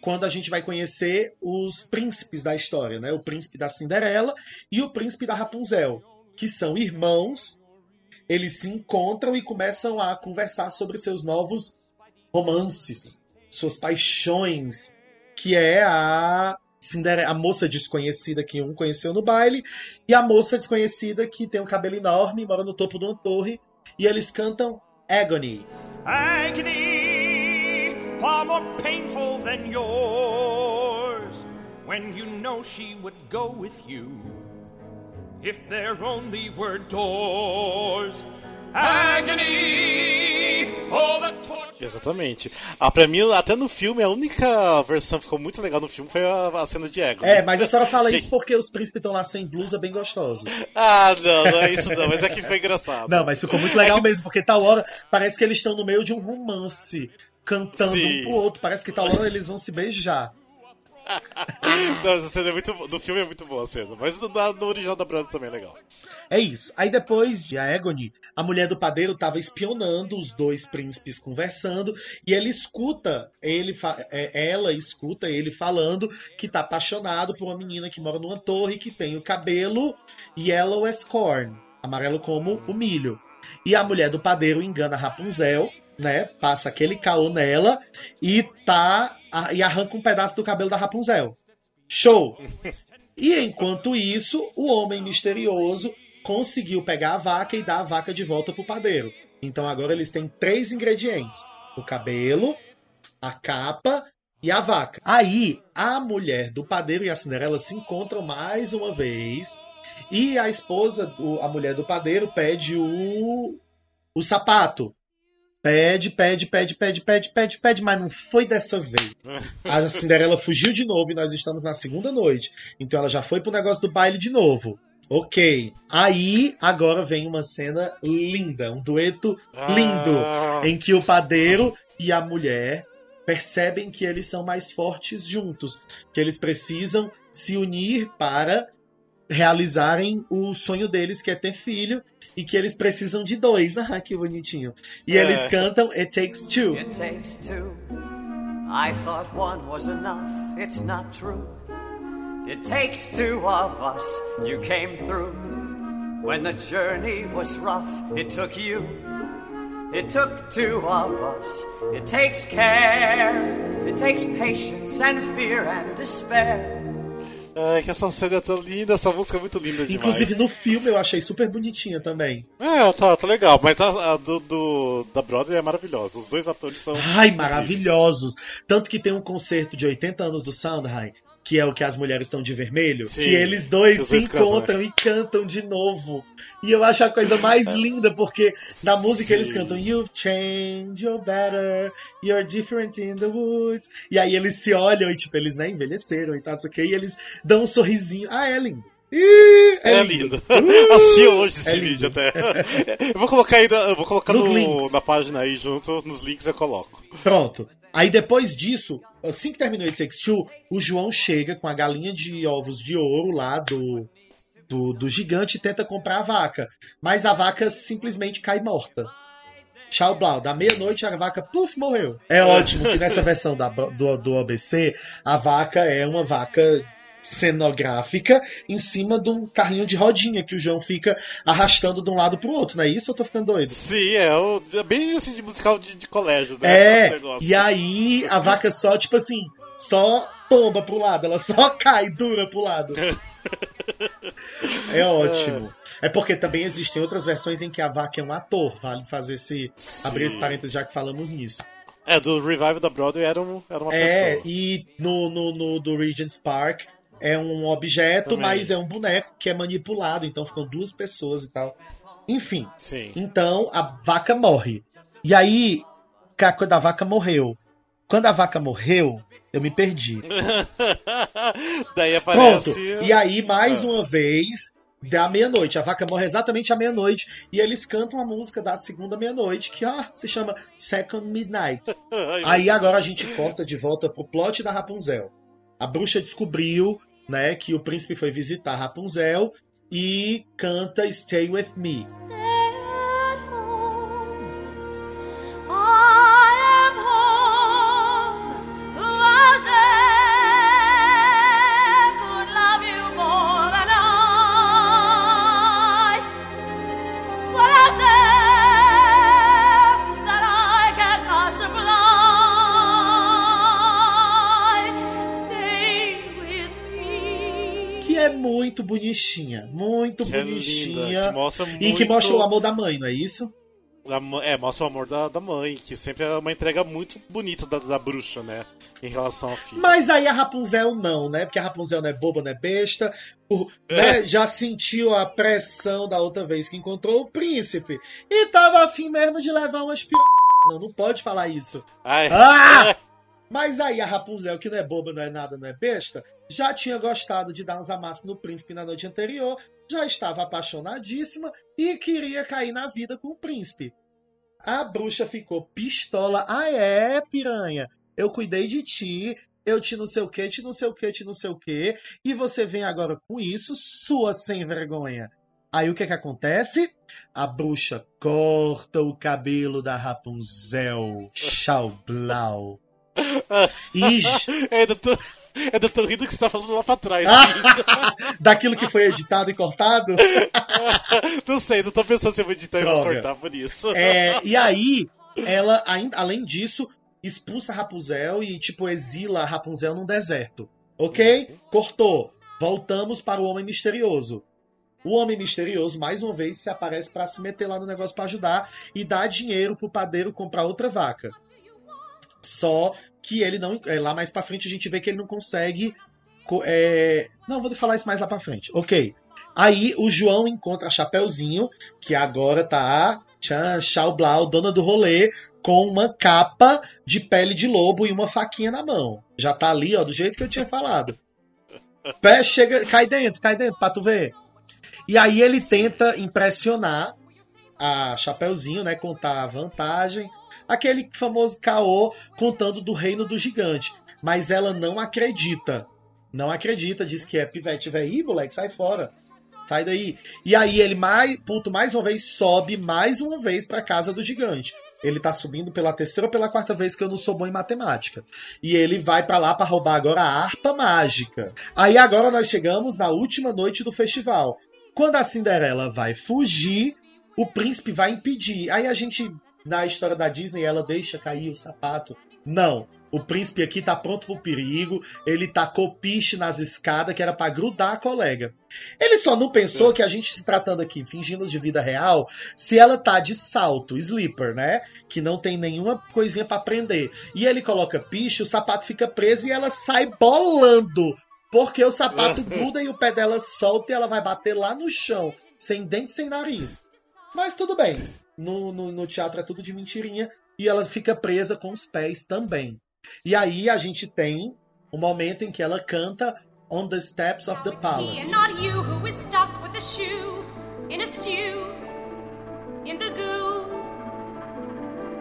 quando a gente vai conhecer os príncipes da história, né? O príncipe da Cinderela e o príncipe da Rapunzel, que são irmãos. Eles se encontram e começam a conversar sobre seus novos romances, suas paixões. que é a Cinderela, a moça desconhecida que um conheceu no baile, e a moça desconhecida que tem um cabelo enorme, mora no topo de uma torre, e eles cantam Agony. Agony, far more painful than yours, when you know she would go with you, if there only were doors. Agony, oh the torture. Exatamente. Ah, pra mim, até no filme, a única versão que ficou muito legal no filme foi a, a cena de ego. É, mas a senhora fala Que- isso porque os príncipes estão lá sem blusa, bem gostosos. Ah, não, não é isso não, mas é que foi engraçado. Não, mas ficou muito legal mesmo, porque tal hora parece que eles estão no meio de um romance, cantando Sim. um pro outro. Parece que tal hora eles vão se beijar. Não, essa cena é muito No filme é muito boa a cena, mas no, no original da Brother também é legal. É isso. Aí depois de Agony, a mulher do padeiro tava espionando os dois príncipes conversando e ele escuta, ele é, ela escuta ele falando que tá apaixonado por uma menina que mora numa torre que tem o cabelo yellow as corn, amarelo como o milho. E a mulher do padeiro engana Rapunzel, né? Passa aquele caô nela e tá e arranca um pedaço do cabelo da Rapunzel. Show! <laughs> E enquanto isso, o homem misterioso conseguiu pegar a vaca e dar a vaca de volta pro padeiro. Então agora eles têm três ingredientes: o cabelo, a capa e a vaca. Aí a mulher do padeiro e a Cinderela se encontram mais uma vez e a esposa, a mulher do padeiro, pede o, o sapato. Pede, pede, pede, pede, pede, pede, pede, mas não foi dessa vez. <laughs> A Cinderela fugiu de novo e nós estamos na segunda noite. Então ela já foi pro negócio do baile de novo. Ok. Aí, agora vem uma cena linda, um dueto lindo, Ah. em que o padeiro e a mulher percebem que eles são mais fortes juntos, que eles precisam se unir para realizarem o sonho deles, que é ter filho, e que eles precisam de dois. <laughs> Ah, que bonitinho. E É. eles cantam It Takes Two. It takes two. I thought one was enough. It's not true. It takes two of us. You came through. When the journey was rough, it took you. It took two of us. It takes care. It takes patience and fear and despair. Ai, que essa cena é tão linda, essa música é muito linda demais. Inclusive no filme eu achei super bonitinha também. É, tá, tá legal, mas a, a do, do- da Brother é maravilhosa. Os dois atores são. Ai, maravilhosos. Tanto que tem um concerto de 80 anos do Sondheim, que é o que as mulheres estão de vermelho, Sim, que eles dois se encontram e cantam de novo. E eu acho a coisa mais <laughs> linda, porque na música eles Sim. cantam You've changed, you're better, you're different in the woods. E aí eles se olham e, tipo, eles né, envelheceram e tal, não sei o que, e eles dão um sorrisinho. Ah, é lindo. Ih, É, é, lindo. lindo. <laughs> Assisti hoje esse é vídeo lindo. até. <laughs> Eu vou colocar aí, eu vou colocar Nos no- links. na página aí junto, nos links eu coloco. Pronto. Aí depois disso, assim que terminou It Takes Two, o João chega com a galinha de ovos de ouro lá do, do, do gigante e tenta comprar a vaca. Mas a vaca simplesmente cai morta. Tchau, Blau. Da meia-noite a vaca, puf, morreu. É ótimo que nessa versão da, do, do OBC, a vaca é uma vaca cenográfica em cima de um carrinho de rodinha que o João fica arrastando de um lado pro outro, não é isso? Eu tô ficando doido. Sim, é, o- é bem assim de musical de, de colégio, né? É, negócio. e aí a vaca só, tipo assim, só tomba pro lado, ela só <laughs> cai dura pro lado. É ótimo. É porque também existem outras versões em que a vaca é um ator, vale fazer esse. abrir esse parênteses já que falamos nisso. É, do Revival da Broadway era, um, era uma É, pessoa. e no, no, no do Regent's Park é um objeto, Também. mas é um boneco que é manipulado, então ficam duas pessoas e tal. Enfim. Sim. Então a vaca morre. E aí, quando a vaca morreu, quando a vaca morreu, eu me perdi. <laughs> Daí aparece. Pronto. E aí, mais Ah. uma vez, da meia-noite. A vaca morre exatamente à meia-noite. E eles cantam a música da segunda meia-noite, que ah, se chama Second Midnight. <laughs> Aí agora a gente corta de volta pro plot da Rapunzel. A bruxa descobriu, né, que o príncipe foi visitar Rapunzel e canta Stay With Me. at bonitinha. Muito Que é bonitinha. linda, que E que muito- mostra o amor da mãe, não é isso? É, mostra o amor da, da mãe, que sempre é uma entrega muito bonita da, da bruxa, né? Em relação ao filho. Mas aí a Rapunzel não, né? Porque a Rapunzel não é boba, não é besta. É. né? Já sentiu a pressão da outra vez que encontrou o príncipe. E tava afim mesmo de levar umas p... Não, não pode falar isso. Ai, Ah! <laughs> é. Mas aí a Rapunzel, que não é boba, não é nada, não é besta, já tinha gostado de dar uns amassos no príncipe na noite anterior, já estava apaixonadíssima e queria cair na vida com o príncipe. A bruxa ficou pistola. Ah, é, piranha. Eu cuidei de ti, eu te não sei o que, te não sei o que, te não sei o que, e você vem agora com isso, sua sem vergonha. Aí o que que acontece? A bruxa corta o cabelo da Rapunzel. Tchau, blau. <laughs> É, ainda tô, ainda tô rindo que você tá falando lá pra trás. <laughs> daquilo que foi editado e cortado. <laughs> não sei, não tô pensando se eu vou editar e vou cortar por isso. É, e aí, ela, ainda, além disso, expulsa Rapunzel e, tipo, exila Rapunzel num deserto. Ok? Cortou. Voltamos para o Homem Misterioso. O Homem Misterioso, mais uma vez, se aparece para se meter lá no negócio para ajudar e dá dinheiro pro padeiro comprar outra vaca. Só que ele não. é, Lá mais pra frente a gente vê que ele não consegue. co- é, Não, vou falar isso mais lá pra frente. Ok. Aí o João encontra a Chapeuzinho, que agora tá. Tchan, Chau Blau, dona do rolê, com uma capa de pele de lobo e uma faquinha na mão. Já tá ali, ó, do jeito que eu tinha falado. Pé, chega, cai dentro, cai dentro, pra tu ver. E aí ele tenta impressionar a Chapeuzinho, né? Contar a vantagem. Aquele famoso caô contando do reino do gigante. Mas ela não acredita. Não acredita, diz que é pivete velho. Ih, moleque, sai fora. Sai daí. E aí ele, mais, puto, mais uma vez, sobe mais uma vez pra casa do gigante. Ele tá subindo pela terceira ou pela quarta vez que eu não sou bom em matemática. E ele vai pra lá pra roubar agora a harpa mágica. Aí agora nós chegamos na última noite do festival. Quando a Cinderela vai fugir, o príncipe vai impedir. Aí a gente, na história da Disney, ela deixa cair o sapato. Não. O príncipe aqui tá pronto pro perigo. Ele tacou piche nas escadas, que era pra grudar a colega. Ele só não pensou que a gente se tratando aqui, fingindo de vida real, se ela tá de salto, slipper, né? Que não tem nenhuma coisinha pra prender. E ele coloca piche, o sapato fica preso e ela sai bolando. Porque o sapato <laughs> gruda e o pé dela solta e ela vai bater lá no chão, sem dente, sem nariz. Mas tudo bem. No, no, no teatro é tudo de mentirinha. E ela fica presa com os pés também. E aí a gente tem o momento em que ela canta On the Steps of the Palace.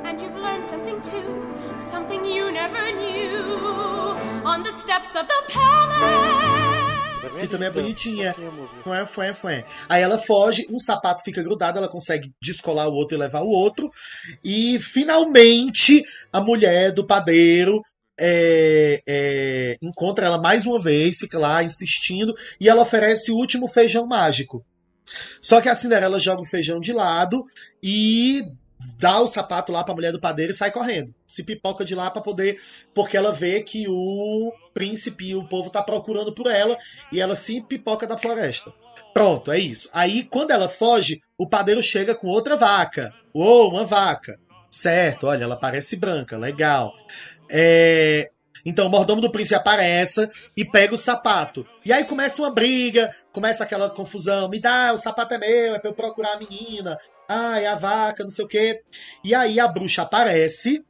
And you've learned something too, something you never knew on the steps of the palace. Que também é bonitinha. Fofinha a música. Fué, fué, fué. Aí ela foge, um sapato fica grudado, ela consegue descolar o outro e levar o outro. E finalmente a mulher do padeiro é, é, encontra ela mais uma vez, fica lá insistindo, e ela oferece o último feijão mágico. Só que a Cinderela joga o feijão de lado e dá o sapato lá pra mulher do padeiro e sai correndo. Se pipoca de lá pra poder. Porque ela vê que o príncipe e o povo tá procurando por ela e ela se pipoca da floresta. Pronto, é isso. Aí, quando ela foge, o padeiro chega com outra vaca. Uou, uma vaca. Certo, olha, ela parece branca, legal. É, Então o mordomo do príncipe aparece e pega o sapato. E aí começa uma briga, começa aquela confusão. Me dá, o sapato é meu, é pra eu procurar a menina. Ah, é a vaca, não sei o quê. E aí a bruxa aparece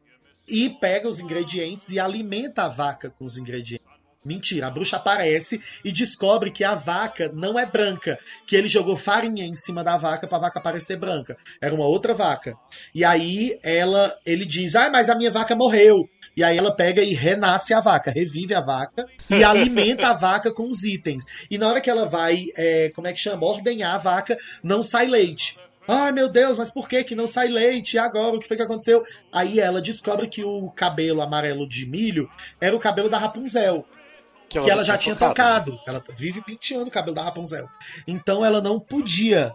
e pega os ingredientes e alimenta a vaca com os ingredientes. Mentira, a bruxa aparece e descobre que a vaca não é branca, que ele jogou farinha em cima da vaca para a vaca parecer branca. Era uma outra vaca. E aí ela, ele diz: "Ah, mas a minha vaca morreu". E aí ela pega e renasce a vaca, revive a vaca e alimenta a vaca com os itens. E na hora que ela vai, é, como é que chama, ordenhar a vaca, não sai leite. Ai meu Deus, mas por que que não sai leite? E agora o que foi que aconteceu? Aí ela descobre que o cabelo amarelo de milho era o cabelo da Rapunzel que ela já tinha tocado. Ela vive penteando o cabelo da Rapunzel. Então ela não podia,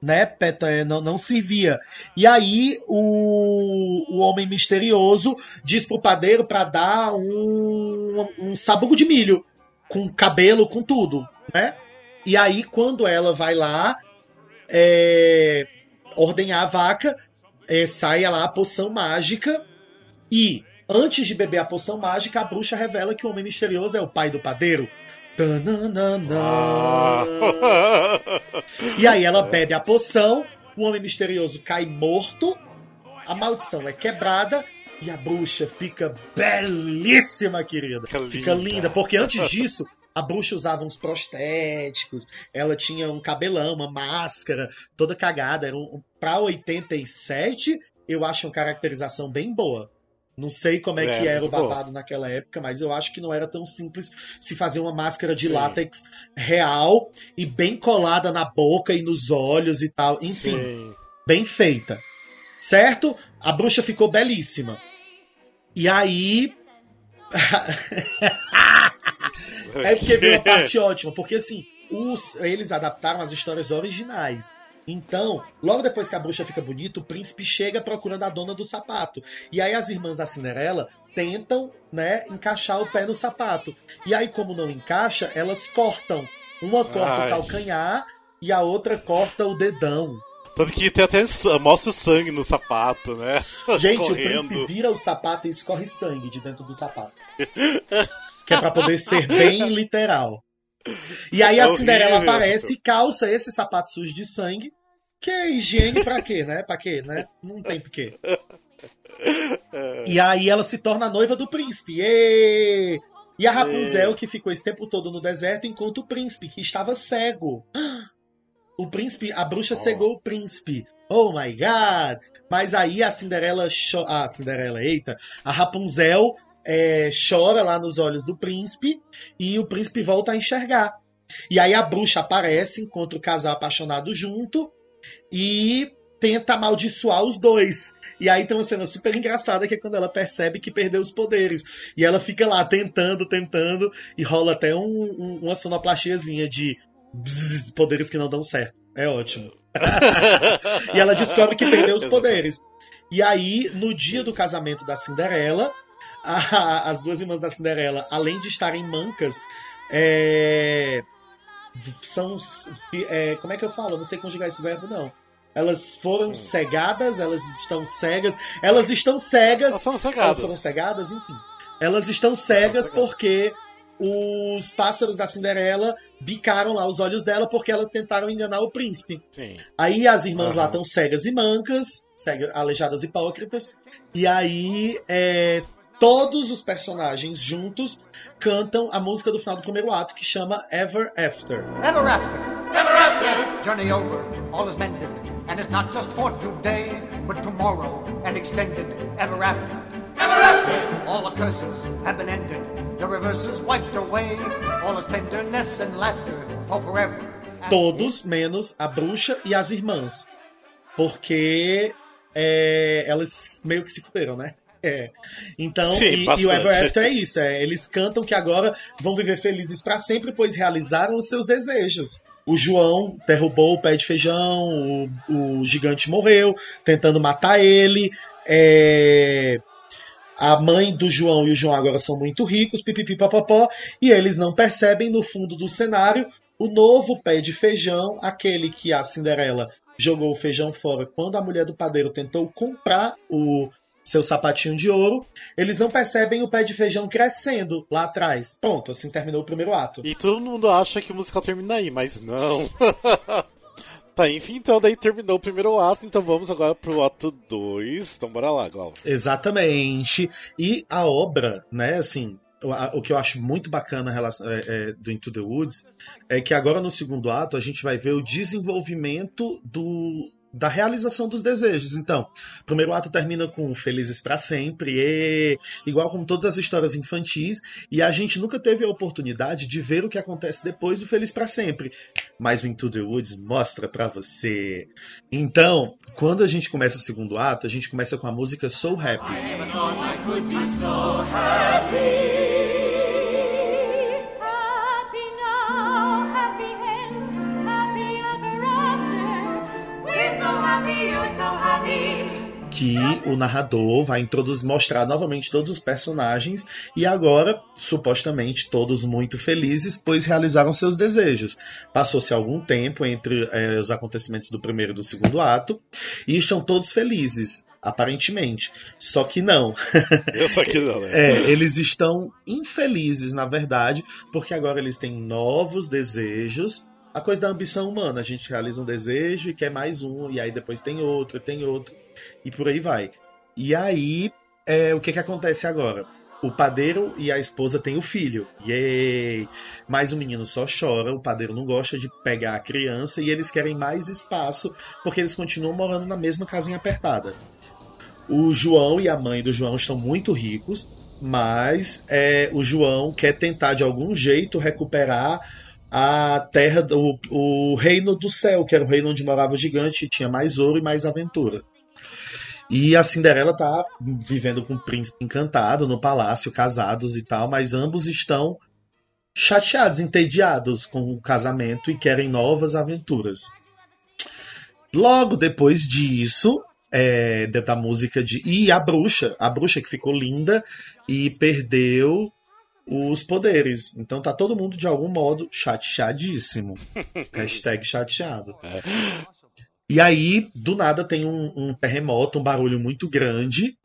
né, peta, é, não, não servia. E aí o, o homem misterioso diz pro padeiro pra dar um, um sabugo de milho com cabelo, com tudo, né? E aí, quando ela vai lá é, ordenhar a vaca, é, sai lá a poção mágica. E antes de beber a poção mágica, a bruxa revela que o homem misterioso é o pai do padeiro. Tananana. E aí ela bebe a poção, o homem misterioso cai morto, a maldição é quebrada e a bruxa fica belíssima, querida. Fica Fica linda. linda, porque antes disso a bruxa usava uns prostéticos, ela tinha um cabelão, uma máscara, toda cagada. Era um, pra 87, eu acho uma caracterização bem boa. Não sei como é, É, que era o babado naquela época, mas eu acho que não era tão simples se fazer uma máscara de Sim. látex real e bem colada na boca e nos olhos e tal. Enfim, Sim. bem feita. Certo? A bruxa ficou belíssima. E aí. <laughs> é porque veio <laughs> uma parte ótima, porque assim, os, eles adaptaram as histórias originais. Então, logo depois que a bruxa fica bonita, o príncipe chega procurando a dona do sapato. E aí as irmãs da Cinderela tentam, né, encaixar o pé no sapato. E aí, como não encaixa, elas cortam. Uma corta Ai. o calcanhar e a outra corta o dedão. Tanto que tem até mostra o sangue no sapato, né? <laughs> Gente, o príncipe vira o sapato e escorre sangue de dentro do sapato. <laughs> que é pra poder ser bem literal. E aí a É horrível Cinderela aparece e calça esse sapato sujo de sangue. Que é higiene pra quê, né? Pra quê, né? Não tem porquê. E aí ela se torna a noiva do príncipe. Êêê! E a Rapunzel, que ficou esse tempo todo no deserto, encontra o príncipe, que estava cego. <gasps> O príncipe, a bruxa cegou o príncipe. Oh my god! Mas aí a Cinderela, cho a Cinderela, eita, a Rapunzel é, chora lá nos olhos do príncipe e o príncipe volta a enxergar. E aí a bruxa aparece, encontra o casal apaixonado junto e tenta amaldiçoar os dois. E aí tem uma cena super engraçada que é quando ela percebe que perdeu os poderes. E ela fica lá tentando, tentando, e rola até um- um- uma sonoplastiazinha de bzz, poderes que não dão certo. É ótimo. <laughs> e ela descobre que perdeu os poderes. E aí, no dia do casamento da Cinderela, a- as duas irmãs da Cinderela, além de estarem mancas, é, são. é, como é que eu falo? Eu não sei conjugar esse verbo, não. Elas foram cegadas, elas estão cegas. Elas estão cegas. Elas foram Elas cegadas. foram cegadas, enfim. Elas estão cegas porque os pássaros da Cinderela bicaram lá os olhos dela porque elas tentaram enganar o príncipe. Sim. Aí as irmãs lá Aham. estão cegas e mancas, cega- aleijadas e hipócritas. E aí é, todos os personagens juntos cantam a música do final do primeiro ato que chama Ever After. Ever after. Ever after. Journey over, all is mended. And it's not just for today, but tomorrow and extended. Ever after. Ever after. All the curses have been ended. The reverses wiped away. All is tenderness and laughter for forever. Todos menos a bruxa e as irmãs. Porque é, elas meio que se fuderam, né? É. Então, Sim, e, e o. Ever After é isso. É, eles cantam que agora vão viver felizes para sempre, pois realizaram os seus desejos. O João derrubou o pé de feijão, o, o gigante morreu, tentando matar ele. É, a mãe do João e o João agora são muito ricos, pipipi papapó, e eles não percebem no fundo do cenário o novo pé de feijão, aquele que a Cinderela jogou o feijão fora quando a mulher do padeiro tentou comprar o seu sapatinho de ouro. Eles não percebem o pé de feijão crescendo lá atrás. Pronto, assim terminou o primeiro ato. E todo mundo acha que o musical termina aí, mas não. <laughs> tá, enfim, então daí terminou o primeiro ato, então vamos agora pro ato 2. Então bora lá, Glauco. Exatamente. E a obra, né, assim, o, que eu acho muito bacana relação- é, é, do Into the Woods é que agora no segundo ato a gente vai ver o desenvolvimento do, da realização dos desejos. Então, o primeiro ato termina com Felizes para Sempre, e, igual como todas as histórias infantis, e a gente nunca teve a oportunidade de ver o que acontece depois do Feliz para Sempre. Mas o Into the Woods mostra para você. Então, quando a gente começa o segundo ato, a gente começa com a música So Happy. Happy que o narrador vai introduzir, mostrar novamente todos os personagens e agora, supostamente, todos muito felizes, pois realizaram seus desejos. Passou-se algum tempo entre eh, os acontecimentos do primeiro e do segundo ato e estão todos felizes, aparentemente. Só que não. Eu <laughs> só que não, né? É, eles estão infelizes, na verdade, porque agora eles têm novos desejos. A coisa da ambição humana, a gente realiza um desejo e quer mais um, e aí depois tem outro, tem outro, e por aí vai. E aí, é, o que, que acontece agora? O padeiro e a esposa têm o filho. Yay! Mas o menino só chora, o padeiro não gosta de pegar a criança e eles querem mais espaço porque eles continuam morando na mesma casinha apertada. O João e a mãe do João estão muito ricos, mas é, o João quer tentar de algum jeito recuperar a terra, do, o reino do céu, que era o reino onde morava o gigante tinha mais ouro e mais aventura. E a Cinderela tá vivendo com o príncipe encantado no palácio, casados e tal, mas ambos estão chateados, entediados com o casamento e querem novas aventuras. Logo depois disso, é, da música de. E a bruxa, a bruxa que ficou linda e perdeu os poderes. Então tá todo mundo de algum modo chateadíssimo. <laughs> Hashtag chateado. E aí, do nada, tem um, um terremoto, um barulho muito grande.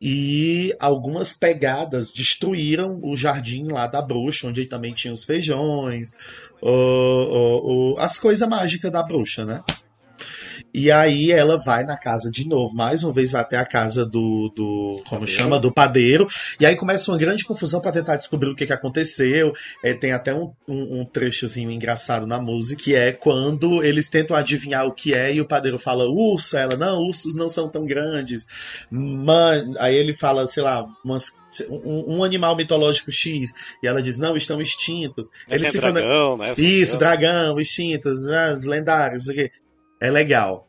E algumas pegadas destruíram o jardim lá da bruxa, onde também tinha os feijões, o, o, o, as coisas mágicas da bruxa, né? E aí ela vai na casa de novo, mais uma vez vai até a casa do, do como Padeiro. chama, do padeiro. E aí começa uma grande confusão para tentar descobrir o que, que aconteceu. É, tem até um, um, um trechozinho engraçado na música, que é quando eles tentam adivinhar o que é e o padeiro fala urso, ela, não, ursos não são tão grandes. Man... Aí ele fala, sei lá, umas, um, um animal mitológico X, e ela diz, não, estão extintos. Eles tem ficam- dragão, né? Isso, dragão, extintos, né, os lendários, isso aqui. É legal.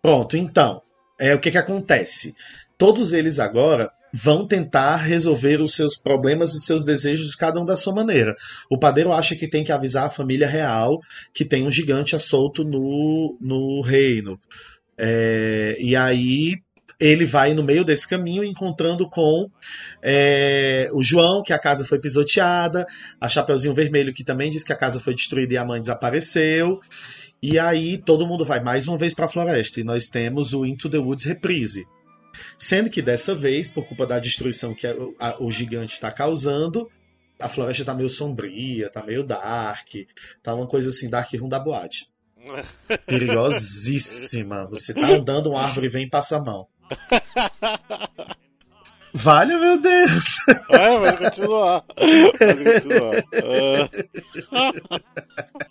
Pronto, então, é o que que acontece? Todos eles agora vão tentar resolver os seus problemas e seus desejos, cada um da sua maneira. O padeiro acha que tem que avisar a família real que tem um gigante assolto no, no reino. É, e aí ele vai no meio desse caminho encontrando com é, o João, que a casa foi pisoteada, a Chapeuzinho Vermelho, que também diz que a casa foi destruída e a mãe desapareceu. E aí todo mundo vai mais uma vez para a floresta e nós temos o Into the Woods reprise. Sendo que dessa vez, por culpa da destruição que o gigante está causando, a floresta tá meio sombria, tá meio dark, tá uma coisa assim, dark room da boate. <laughs> Perigosíssima. Você tá andando, uma árvore vem e passa a mão. Vale, meu Deus! É, vai continuar. Vai continuar. Ah.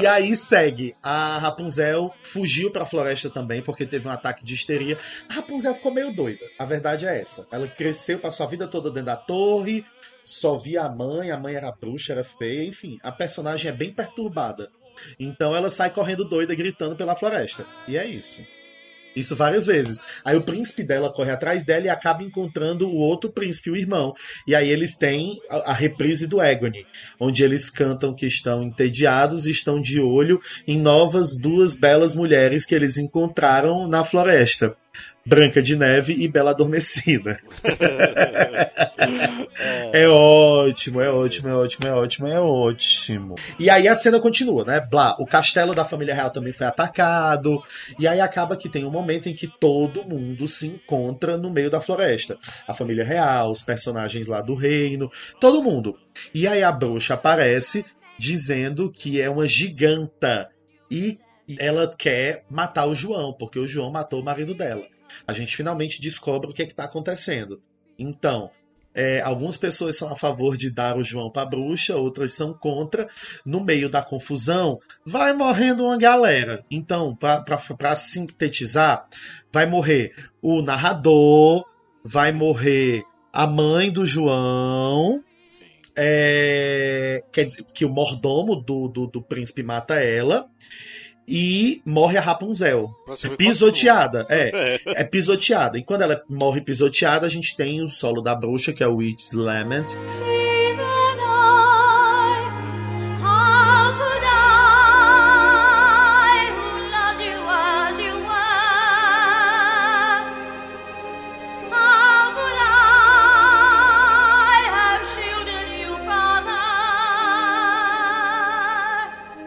E aí segue. A Rapunzel fugiu pra floresta também, porque teve um ataque de histeria. A Rapunzel ficou meio doida. A verdade é essa. Ela cresceu, passou a vida toda dentro da torre, só via a mãe, a mãe era bruxa, era feia, enfim. A personagem é bem perturbada. Então ela sai correndo doida, gritando pela floresta. E é isso. Isso várias vezes. Aí o príncipe dela corre atrás dela e acaba encontrando o outro príncipe, o irmão. E aí eles têm a, a reprise do Agony, onde eles cantam que estão entediados e estão de olho em novas duas belas mulheres que eles encontraram na floresta. Branca de Neve e Bela Adormecida. <laughs> É ótimo, é ótimo, é ótimo, é ótimo, é ótimo. E aí a cena continua, né? Blá, o castelo da família real também foi atacado. E aí acaba que tem um momento em que todo mundo se encontra no meio da floresta. A família real, os personagens lá do reino, todo mundo. E aí a bruxa aparece dizendo que é uma giganta e ela quer matar o João, porque o João matou o marido dela. A gente finalmente descobre o que está acontecendo. Então, é, algumas pessoas são a favor de dar o João para bruxa, outras são contra. No meio da confusão, vai morrendo uma galera. Então, para sintetizar, vai morrer o narrador, vai morrer a mãe do João, é, quer dizer, que o mordomo do, do, do príncipe mata ela. E morre a Rapunzel. Pisoteada. É, É. é pisoteada. E quando ela morre pisoteada, a gente tem o solo da bruxa, que é o Witch's Lament.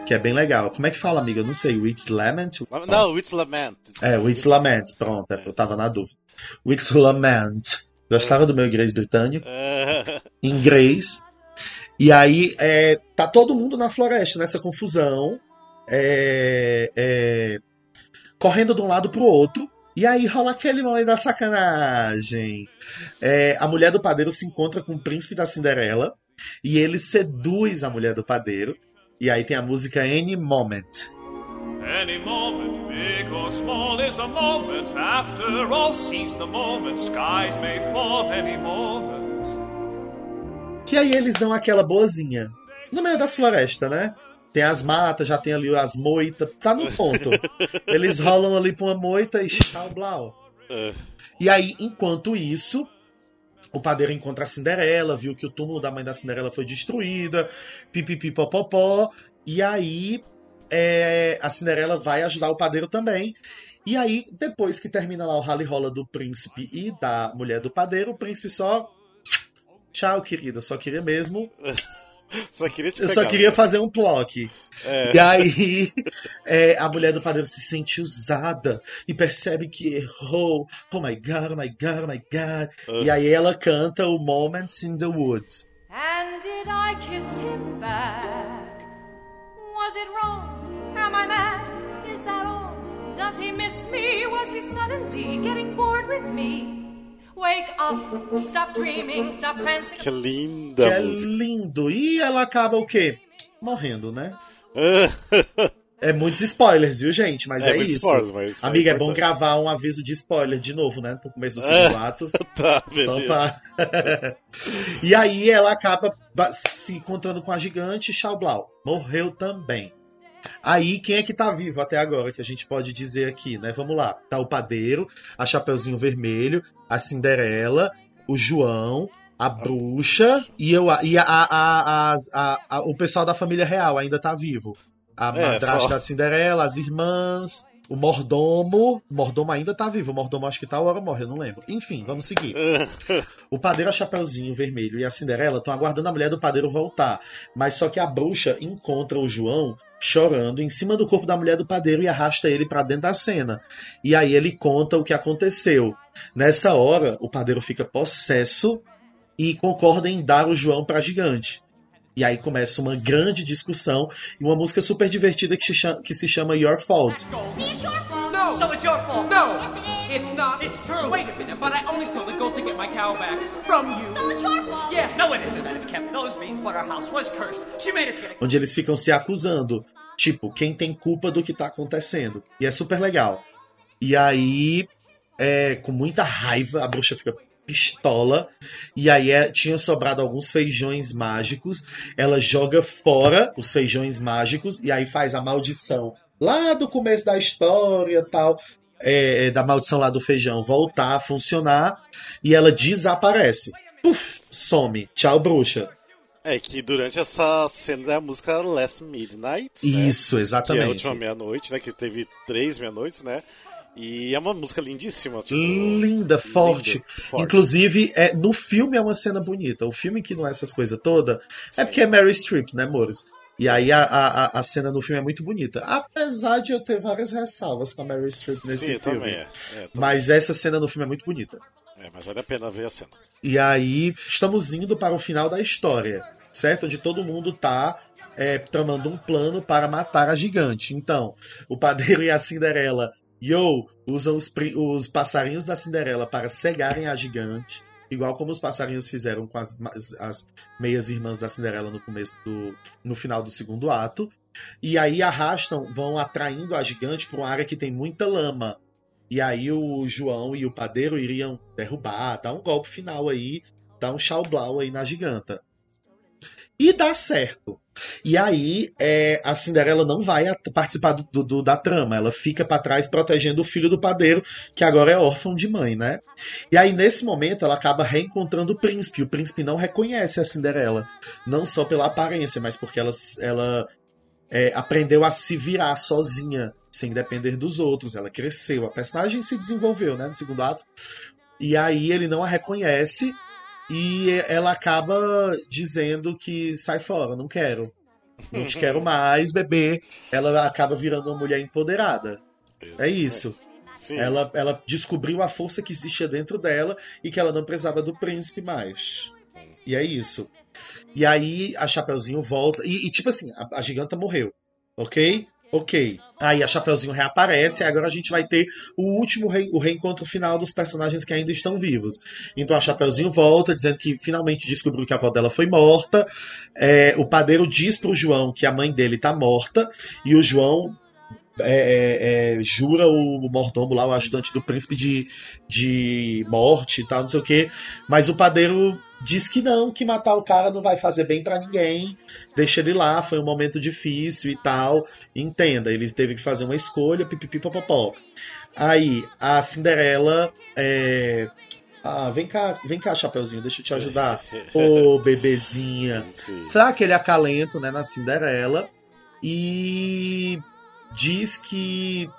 Que é bem legal. Como é que fala, amiga? Eu não sei. Wit's Lament? Não, It's Lament. É, Wit's Lament. Pronto, é, eu tava na dúvida. Wit's Lament. Gostava do meu inglês britânico. É. Inglês. E aí, é, tá todo mundo na floresta, nessa confusão. é, é, correndo de um lado pro outro. E aí rola aquele momento da sacanagem. É, a mulher do padeiro se encontra com o príncipe da Cinderela. E ele seduz a mulher do padeiro. E aí tem a música Any Moment. Any moment, big or small, is a moment. After all, seize the moment. Skies may fall any moment. Que aí eles dão aquela boazinha. No meio das florestas, né? Tem as matas, já tem ali as moitas. Tá no ponto. <laughs> Eles rolam ali pra uma moita e tchau, blau. É. E aí, enquanto isso, o padeiro encontra a Cinderela, viu que o túmulo da mãe da Cinderela foi destruída, pipipipopopó. E aí, é, a Cinderela vai ajudar o padeiro também. E aí, depois que termina lá o rally rola do príncipe e da mulher do padeiro, o príncipe só. Tchau, querida. Só queria mesmo. <laughs> Só queria te Eu só queria né? fazer um bloco. É. E aí, <laughs> é, a mulher do padeiro se sente usada e percebe que errou. Oh my god, oh my god, oh my god. Ah. E aí ela canta o Moments in the Woods. And did I kiss him back? Was it wrong? Am I mad? Is that all? Does he miss me? Was he suddenly getting bored with me? Wake up, stop dreaming, stop prancing. Que linda Que é música. lindo. E ela acaba o quê? Morrendo, né? <laughs> É muitos spoilers, viu, gente? Mas É é, isso. spoilers, mas é Amiga, é, bom importante. gravar um aviso de spoiler de novo, né? No começo do segundo É. ato. <laughs> tá, Só beleza. pra... <laughs> e aí ela acaba ba- se encontrando com a gigante Xiao Blau. Morreu também. Aí, quem é que tá vivo até agora, que a gente pode dizer aqui, né? Vamos lá. Tá o padeiro, a Chapeuzinho Vermelho, a Cinderela, o João, a bruxa e, eu, e a, a- a- a- o pessoal da família real ainda tá vivo. A É, madrasta só- da Cinderela, as irmãs, o mordomo. O mordomo ainda tá vivo. O mordomo acho que tá hora morre, eu não lembro. Enfim, vamos seguir. <laughs> O padeiro, a Chapeuzinho Vermelho e a Cinderela estão aguardando a mulher do padeiro voltar. Mas só que a bruxa encontra o João chorando em cima do corpo da mulher do padeiro e arrasta ele pra dentro da cena. E aí ele conta o que aconteceu. Nessa hora, o padeiro fica possesso e concorda em dar o João pra gigante. E aí começa uma grande discussão e uma música super divertida que se chama, que se chama Your Fault. No! So it's your fault! No! Yes, it is! It's not! It's true! Wait a minute, but I only stole the gold to get my cow back from you! So it's your fault! Yes. No, it isn't. I've kept those beans, but our house was cursed. She made us get onde eles ficam se acusando. Tipo, quem tem culpa do que tá acontecendo. E é super legal. E aí, é, com muita raiva, a bruxa fica pistola. E aí é, tinha sobrado alguns feijões mágicos. Ela joga fora os feijões mágicos e aí faz a maldição lá do começo da história tal. é, da maldição lá do feijão voltar a funcionar e ela desaparece. Puf, some. Tchau, bruxa. É que durante essa cena da música Last Midnight. né? Isso, Que é a exatamente. última meia-noite, né? Que teve três meia-noites, né? E é uma música lindíssima. Tipo, linda, forte. forte. Inclusive, é, no filme é uma cena bonita. O filme que não é essas coisas todas é porque é Mary Streep, né, amores? E aí a, a, a cena no filme é muito bonita. Apesar de eu ter várias ressalvas com a Mary Streep nesse Sim, filme. também é. É, também. Mas essa cena no filme é muito bonita. É, mas vale a pena ver a cena. E aí estamos indo para o final da história, certo? Onde todo mundo tá é, tramando um plano para matar a gigante. Então, o padeiro e a Cinderela, yo, usam os, os passarinhos da Cinderela para cegarem a gigante. Igual como os passarinhos fizeram com as, as- as meias irmãs da Cinderela no começo do. no final do segundo ato. E aí arrastam, vão atraindo a gigante para uma área que tem muita lama. E aí o João e o padeiro iriam derrubar, dar um golpe final aí, dar um xau-blau aí na giganta. E dá certo. E aí é, a Cinderela não vai participar do, do- da trama, ela fica pra trás protegendo o filho do padeiro, que agora é órfão de mãe, né? E aí nesse momento ela acaba reencontrando o príncipe. O príncipe não reconhece a Cinderela, não só pela aparência, mas porque ela, ela é, aprendeu a se virar sozinha, sem depender dos outros. Ela cresceu, a personagem se desenvolveu, né, no segundo ato. E aí ele não a reconhece e ela acaba dizendo que sai fora, não quero. Não te quero mais, bebê. Ela acaba virando uma mulher empoderada. É isso. Sim. Ela, ela descobriu a força que existia dentro dela e que ela não precisava do príncipe mais. E é isso. E aí a Chapeuzinho volta. E, e, tipo assim, a, a giganta morreu. Ok? Ok. Aí a Chapeuzinho reaparece, e agora a gente vai ter o último re- o reencontro final dos personagens que ainda estão vivos. Então a Chapeuzinho volta, dizendo que finalmente descobriu que a avó dela foi morta. É, o padeiro diz pro João que a mãe dele tá morta, e o João é, é, é, jura o mordomo lá, o ajudante do príncipe, de, de morte e tal, não sei o que. Mas o padeiro diz que não, que matar o cara não vai fazer bem pra ninguém. Deixa ele lá, foi um momento difícil e tal. Entenda, ele teve que fazer uma escolha, pipipi popopó. Aí, a Cinderela. É... Ah, vem cá, vem cá, Chapeuzinho, deixa eu te ajudar. <laughs> Ô, bebezinha. Sim. Dá aquele acalento, né, na Cinderela. E diz que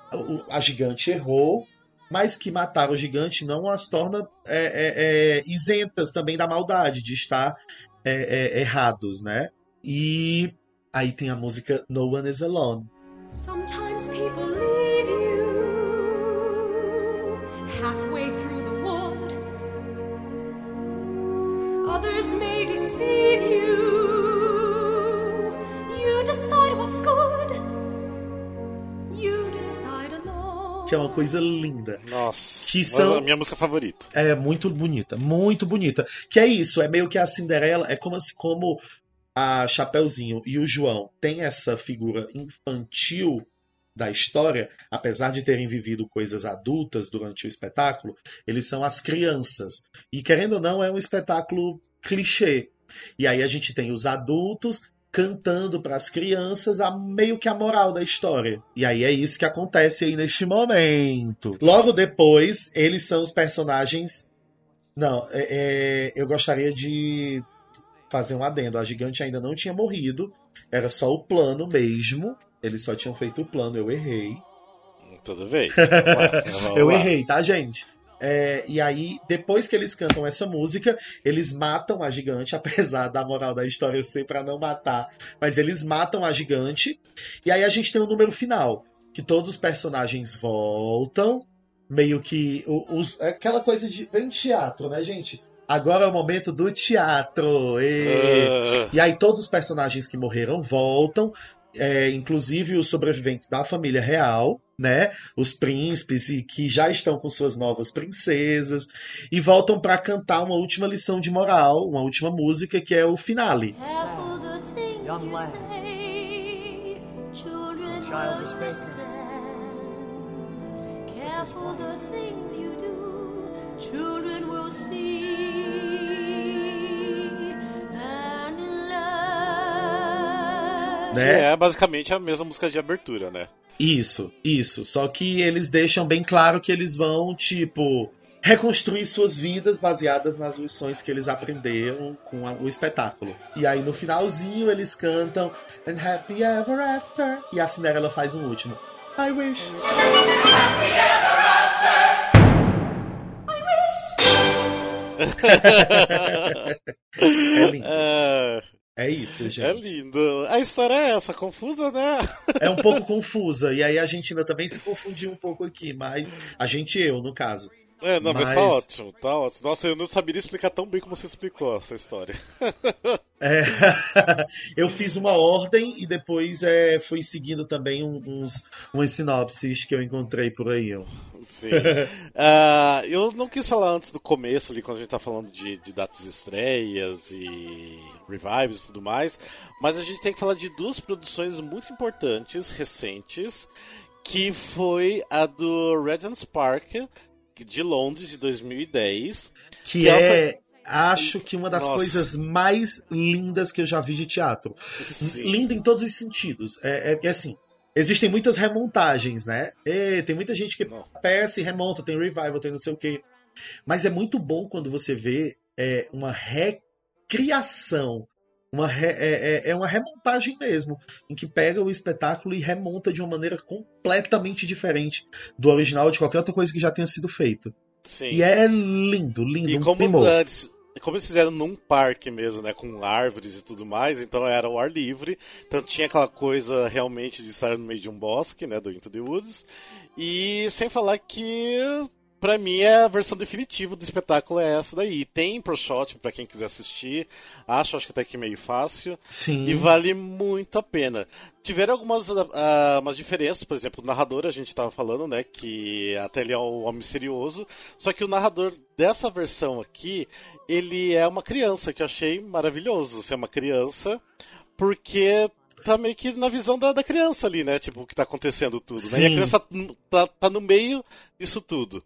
a gigante errou, mas que matar o gigante não as torna é, é, é, isentas também da maldade, de estar é, é, errados, né? E aí tem a música No One Is Alone. Sometimes people leave you halfway through the wood. Others may deceive you. Que é uma coisa linda. Nossa. Que são- a minha música favorita. É muito bonita, muito bonita. Que é isso, é meio que a Cinderela, é como como a Chapeuzinho e o João têm essa figura infantil da história, apesar de terem vivido coisas adultas durante o espetáculo, eles são as crianças. E querendo ou não, é um espetáculo clichê. E aí a gente tem os adultos cantando para as crianças a meio que a moral da história. E aí é isso que acontece aí neste momento. Logo depois, eles são os personagens. Não, é- é, eu gostaria de fazer um adendo. A gigante ainda não tinha morrido. Era só o plano mesmo. Eles só tinham feito o plano, eu errei. Tudo bem. <laughs> Vamos lá, Eu vamos lá. errei, tá, gente? É, e aí, depois que eles cantam essa música, eles matam a gigante, <laughs> apesar da moral da história ser pra não matar, mas eles matam a gigante. E aí a gente tem o número final, que todos os personagens voltam, meio que os, é aquela coisa de bem teatro, né, gente? Agora é o momento do teatro. ê! Ah, E aí todos os personagens que morreram voltam, é, inclusive os sobreviventes da família real, né? Os príncipes e que já estão com suas novas princesas e voltam para cantar uma última lição de moral, uma última música que é o finale. Né? é basicamente a mesma música de abertura, né? Isso, isso. Só que eles deixam bem claro que eles vão, tipo, reconstruir suas vidas baseadas nas lições que eles aprenderam com a- o espetáculo. E aí no finalzinho eles cantam And Happy Ever After. E a Cinderela faz um último. I wish. <laughs> <laughs> É lindo. É, É isso, é gente. lindo. A história é essa, confusa, né? É um pouco confusa. E aí a gente ainda também se confundiu um pouco aqui, mas a gente eu, no caso. É, não, mas, Mas- tá ótimo, tá ótimo. Nossa, eu não saberia explicar tão bem como você explicou essa história. <laughs> É, <laughs> eu fiz uma ordem e depois é, fui seguindo também uns, umas sinopses que eu encontrei por aí. ó. Sim. <laughs> Ah, eu não quis falar antes do começo ali, quando a gente tá falando de, de datas estreias e revives e tudo mais, mas a gente tem que falar de duas produções muito importantes, recentes, que foi a do Regent's Park, de Londres, de 2010. Que, Que ela é, acho que uma das Nossa. coisas mais lindas que eu já vi de teatro. Sim. Linda em todos os sentidos. É, é, é assim. Existem muitas remontagens, né? E tem muita gente que Não. peça e remonta, tem revival, tem não sei o quê. Mas é muito bom quando você vê é, uma recriação. Uma re- é, é- é uma remontagem mesmo, em que pega o espetáculo e remonta de uma maneira completamente diferente do original de qualquer outra coisa que já tenha sido feito. Sim. E é lindo, lindo, E um como primor. antes, como eles fizeram num parque mesmo, né, com árvores e tudo mais, então era ao ar livre, então tinha aquela coisa realmente de estar no meio de um bosque, né, do Into the Woods, e sem falar que Pra mim, é a versão definitiva do espetáculo é essa daí. Tem pro shot pra quem quiser assistir. Acho, acho que até que meio fácil. Sim. E vale muito a pena. Tiveram algumas uh, umas diferenças, por exemplo, o narrador a gente tava falando, né? Que até ele é o homem misterioso. Só que o narrador dessa versão aqui, ele é uma criança, que eu achei maravilhoso ser uma criança. Porque tá meio que na visão da, da criança ali, né? Tipo, o que tá acontecendo tudo. Né? E a criança tá, tá no meio disso tudo.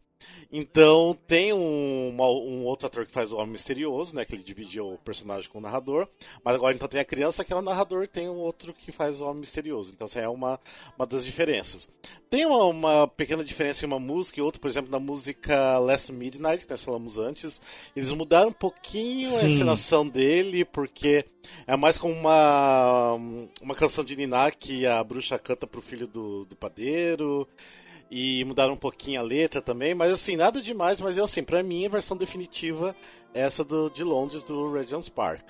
Então tem um, uma- um outro ator que faz o Homem Misterioso, né? Que ele dividiu o personagem com o narrador. Mas agora então tem a criança que é o narrador, tem um outro que faz o Homem Misterioso. Então essa é uma, uma das diferenças. Tem uma, uma pequena diferença em uma música e outra, por exemplo, na música Last Midnight, que nós falamos antes. Eles mudaram um pouquinho a Sim. encenação dele, porque é mais como uma, uma canção de Niná que a bruxa canta pro filho do, do padeiro. E mudaram um pouquinho a letra também, mas assim, nada demais, mas eu assim, pra mim a versão definitiva é essa do, de Londres do Regent's Park.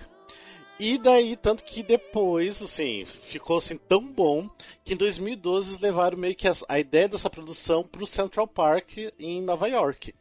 E daí, tanto que depois, assim, ficou assim tão bom que em 2012 eles levaram meio que as- a ideia dessa produção pro Central Park em Nova York.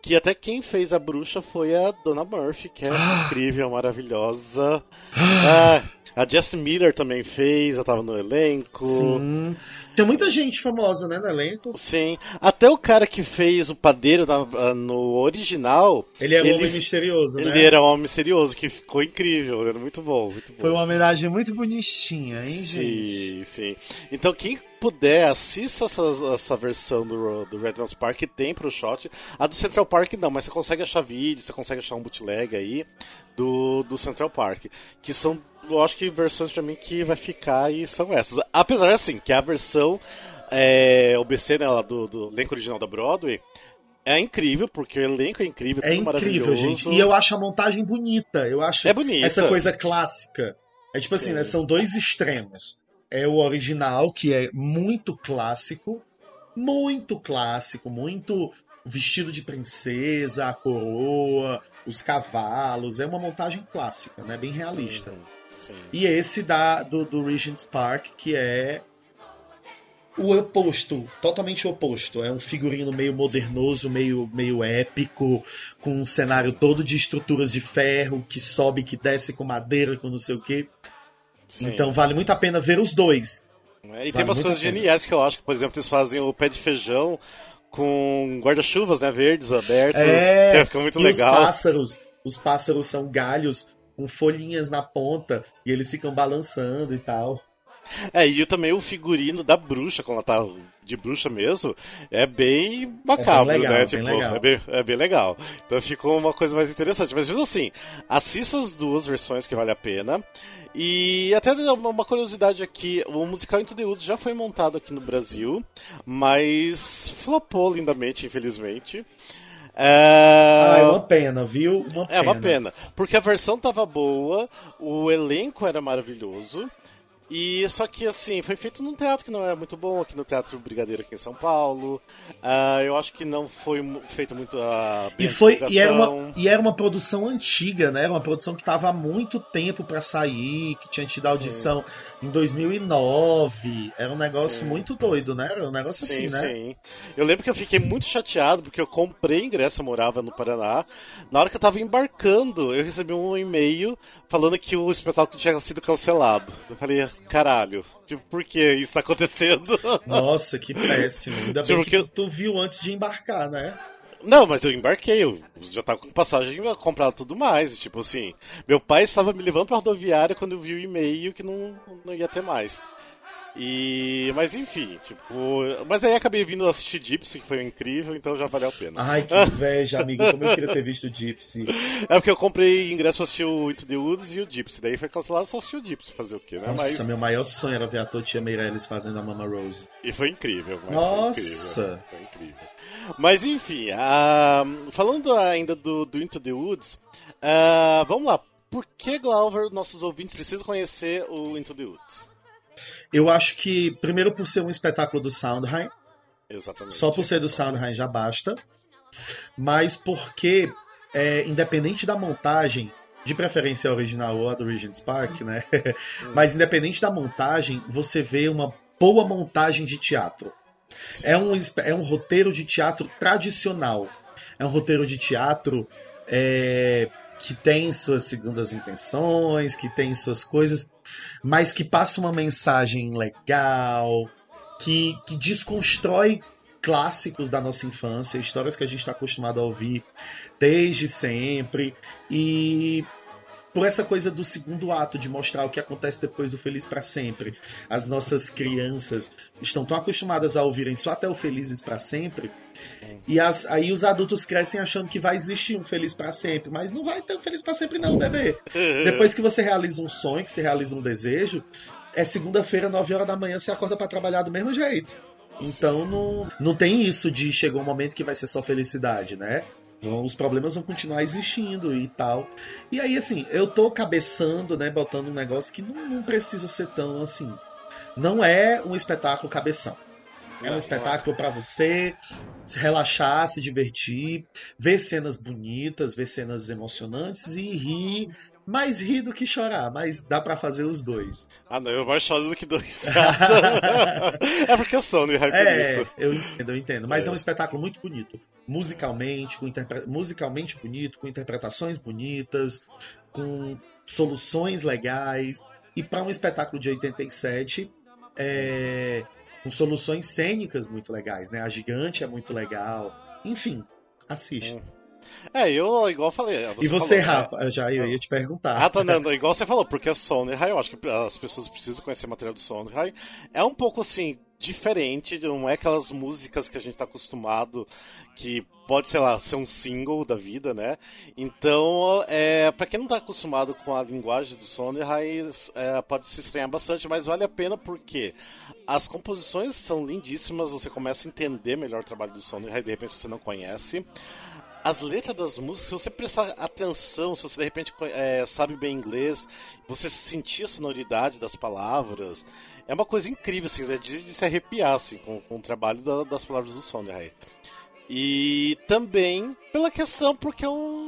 Que até quem fez a bruxa foi a Donna Murphy, que é <gasps> incrível, maravilhosa. <gasps> Ah, a Jess Miller também fez, ela tava no elenco. Sim. Tem muita gente famosa, né, no elenco. Sim. Até o cara que fez o padeiro na- no original. Ele era um homem misterioso, Ele né? era um homem misterioso, que ficou incrível. Era muito bom, muito bom. Foi uma homenagem muito bonitinha, hein, gente? Sim, sim. Então, quem puder, assista essa, essa versão do, do Redlands Park que tem pro shot. A do Central Park não, mas você consegue achar vídeo, você consegue achar um bootleg aí do, do Central Park. Que são, eu acho que versões pra mim que vai ficar e são essas. Apesar, assim, que a versão é, OBC, né, do, do elenco original da Broadway, é incrível, porque o elenco é incrível, É incrível, gente. E eu acho a montagem bonita. Eu acho É bonita. essa coisa clássica. É tipo assim, Sim. né? São dois extremos. É o original, que é muito clássico, muito clássico, muito vestido de princesa, a coroa, os cavalos. É uma montagem clássica, né? Bem realista. Sim. E esse da, do, do Regent's Park, que é o oposto, totalmente o oposto. É um figurino meio modernoso, meio, meio épico, com um cenário todo de estruturas de ferro, que sobe, que desce com madeira, com não sei o quê. Sim. Então vale muito a pena ver os dois. É, E Vale tem umas coisas geniais que eu acho que, por exemplo, eles fazem o pé de feijão com guarda-chuvas, né, verdes, abertos, É, que <laughs> fica muito e legal. os pássaros, os pássaros são galhos com folhinhas na ponta e eles ficam balançando e tal. É, e também o figurino da bruxa, quando ela tá de bruxa mesmo, é bem macabro, legal, né? bem Tipo, legal. É, bem, é bem legal. Então ficou uma coisa mais interessante. Mas mesmo assim, assista as duas versões que vale a pena. E até uma uma curiosidade aqui, o musical Into the Woods já foi montado aqui no Brasil, mas flopou lindamente, infelizmente. É... Ah, é uma pena, viu? Uma É uma pena. Porque a versão tava boa, o elenco era maravilhoso. E só que assim, foi feito num teatro que não é muito bom, aqui no Teatro Brigadeiro aqui em São Paulo. Ah, eu acho que não foi feito muito a E foi e era, uma, e era uma produção antiga, né? Era uma produção que estava há muito tempo para sair, que tinha tido audição em 2009. Era um negócio Sim. muito doido, né? Era um negócio Sim, assim, né? sim. Eu lembro que eu fiquei muito chateado porque eu comprei ingresso, eu morava no Paraná. Na hora que eu tava embarcando, eu recebi um e-mail falando que o espetáculo tinha sido cancelado. Eu falei, caralho, tipo, por que isso tá acontecendo? Nossa, que péssimo. Ainda bem Tipo, que que- tu, viu antes de embarcar, né? Não, mas eu embarquei, eu já tava com passagem comprada tudo mais. Tipo assim, meu pai estava me levando pra rodoviária quando eu vi o e-mail que não, não ia ter mais. E. Mas enfim, tipo. Mas aí acabei vindo assistir Gypsy, que foi incrível, então já valeu a pena. Ai, que <laughs> inveja, amigo. Como eu queria ter visto o Gypsy. É porque eu comprei ingresso pra assistir o Into the Woods e o Gypsy. Daí foi cancelado, só assisti o Gypsy fazer o quê, né? Nossa, mas. meu maior sonho era ver a Totia Meirelles fazendo a Mama Rose. E foi incrível. Mas Nossa. Foi incrível, foi incrível. Mas enfim, ah, falando ainda do, do Into the Woods, ah, vamos lá. Por que, Glauber, nossos ouvintes precisam conhecer o Into the Woods? Eu acho que, primeiro por ser um espetáculo do Soundheim, Exatamente. só por ser do Soundheim já basta. Mas porque é, independente da montagem, de preferência a original ou a do Regent's Park, né? <laughs> Mas independente da montagem, você vê uma boa montagem de teatro. É um, é um roteiro de teatro tradicional. É um roteiro de teatro é, que tem suas segundas intenções, que tem suas coisas, mas que passa uma mensagem legal, que, que desconstrói clássicos da nossa infância, histórias que a gente está acostumado a ouvir desde sempre. E por essa coisa do segundo ato, de mostrar o que acontece depois do Feliz para Sempre. As nossas crianças estão tão acostumadas a ouvirem só até o Felizes para Sempre, e as, aí os adultos crescem achando que vai existir um Feliz para Sempre, mas não vai ter um Feliz para Sempre não, bebê. <laughs> Depois que você realiza um sonho, que você realiza um desejo, é segunda-feira, 9 horas da manhã, você acorda para trabalhar do mesmo jeito. Então não, não tem isso de chegou um momento que vai ser só felicidade, né? Os problemas vão continuar existindo e tal. E aí, assim, eu tô cabeçando, né? Botando um negócio que não, não precisa ser tão assim. Não é um espetáculo cabeção. É um espetáculo para você se relaxar, se divertir, ver cenas bonitas, ver cenas emocionantes e rir. Mais rir do que chorar, mas dá para fazer os dois. Ah, não, eu mais choro do que dois. <laughs> é porque eu sou no hype É, nisso. eu entendo, eu entendo. Mas é. É. um espetáculo muito bonito. Musicalmente, com interpre- musicalmente bonito, com interpretações bonitas, com soluções legais. E para um espetáculo de 87, é, com soluções cênicas muito legais, né? A Gigante é muito legal. Enfim, assista. É, eu, igual eu falei. e você, falou, né? Rafa? Eu já eu ia te perguntar. Ah, tá, não, <laughs> igual você falou, porque a Sondheim, eu acho que as pessoas precisam conhecer o material do Sondheim. É um pouco assim, diferente, não é aquelas músicas que a gente tá acostumado, que pode, sei lá, ser um single da vida, né? Então, é, para quem não tá acostumado com a linguagem do Sondheim, é, pode se estranhar bastante, mas vale a pena porque as composições são lindíssimas, você começa a entender melhor o trabalho do Sondheim, de repente você não conhece as letras das músicas, se você prestar atenção, se você de repente é, sabe bem inglês, você sentir a sonoridade das palavras, é uma coisa incrível, assim, é de, de se arrepiar assim, com, com o trabalho da- das palavras do Sondheim. E também pela questão, porque é um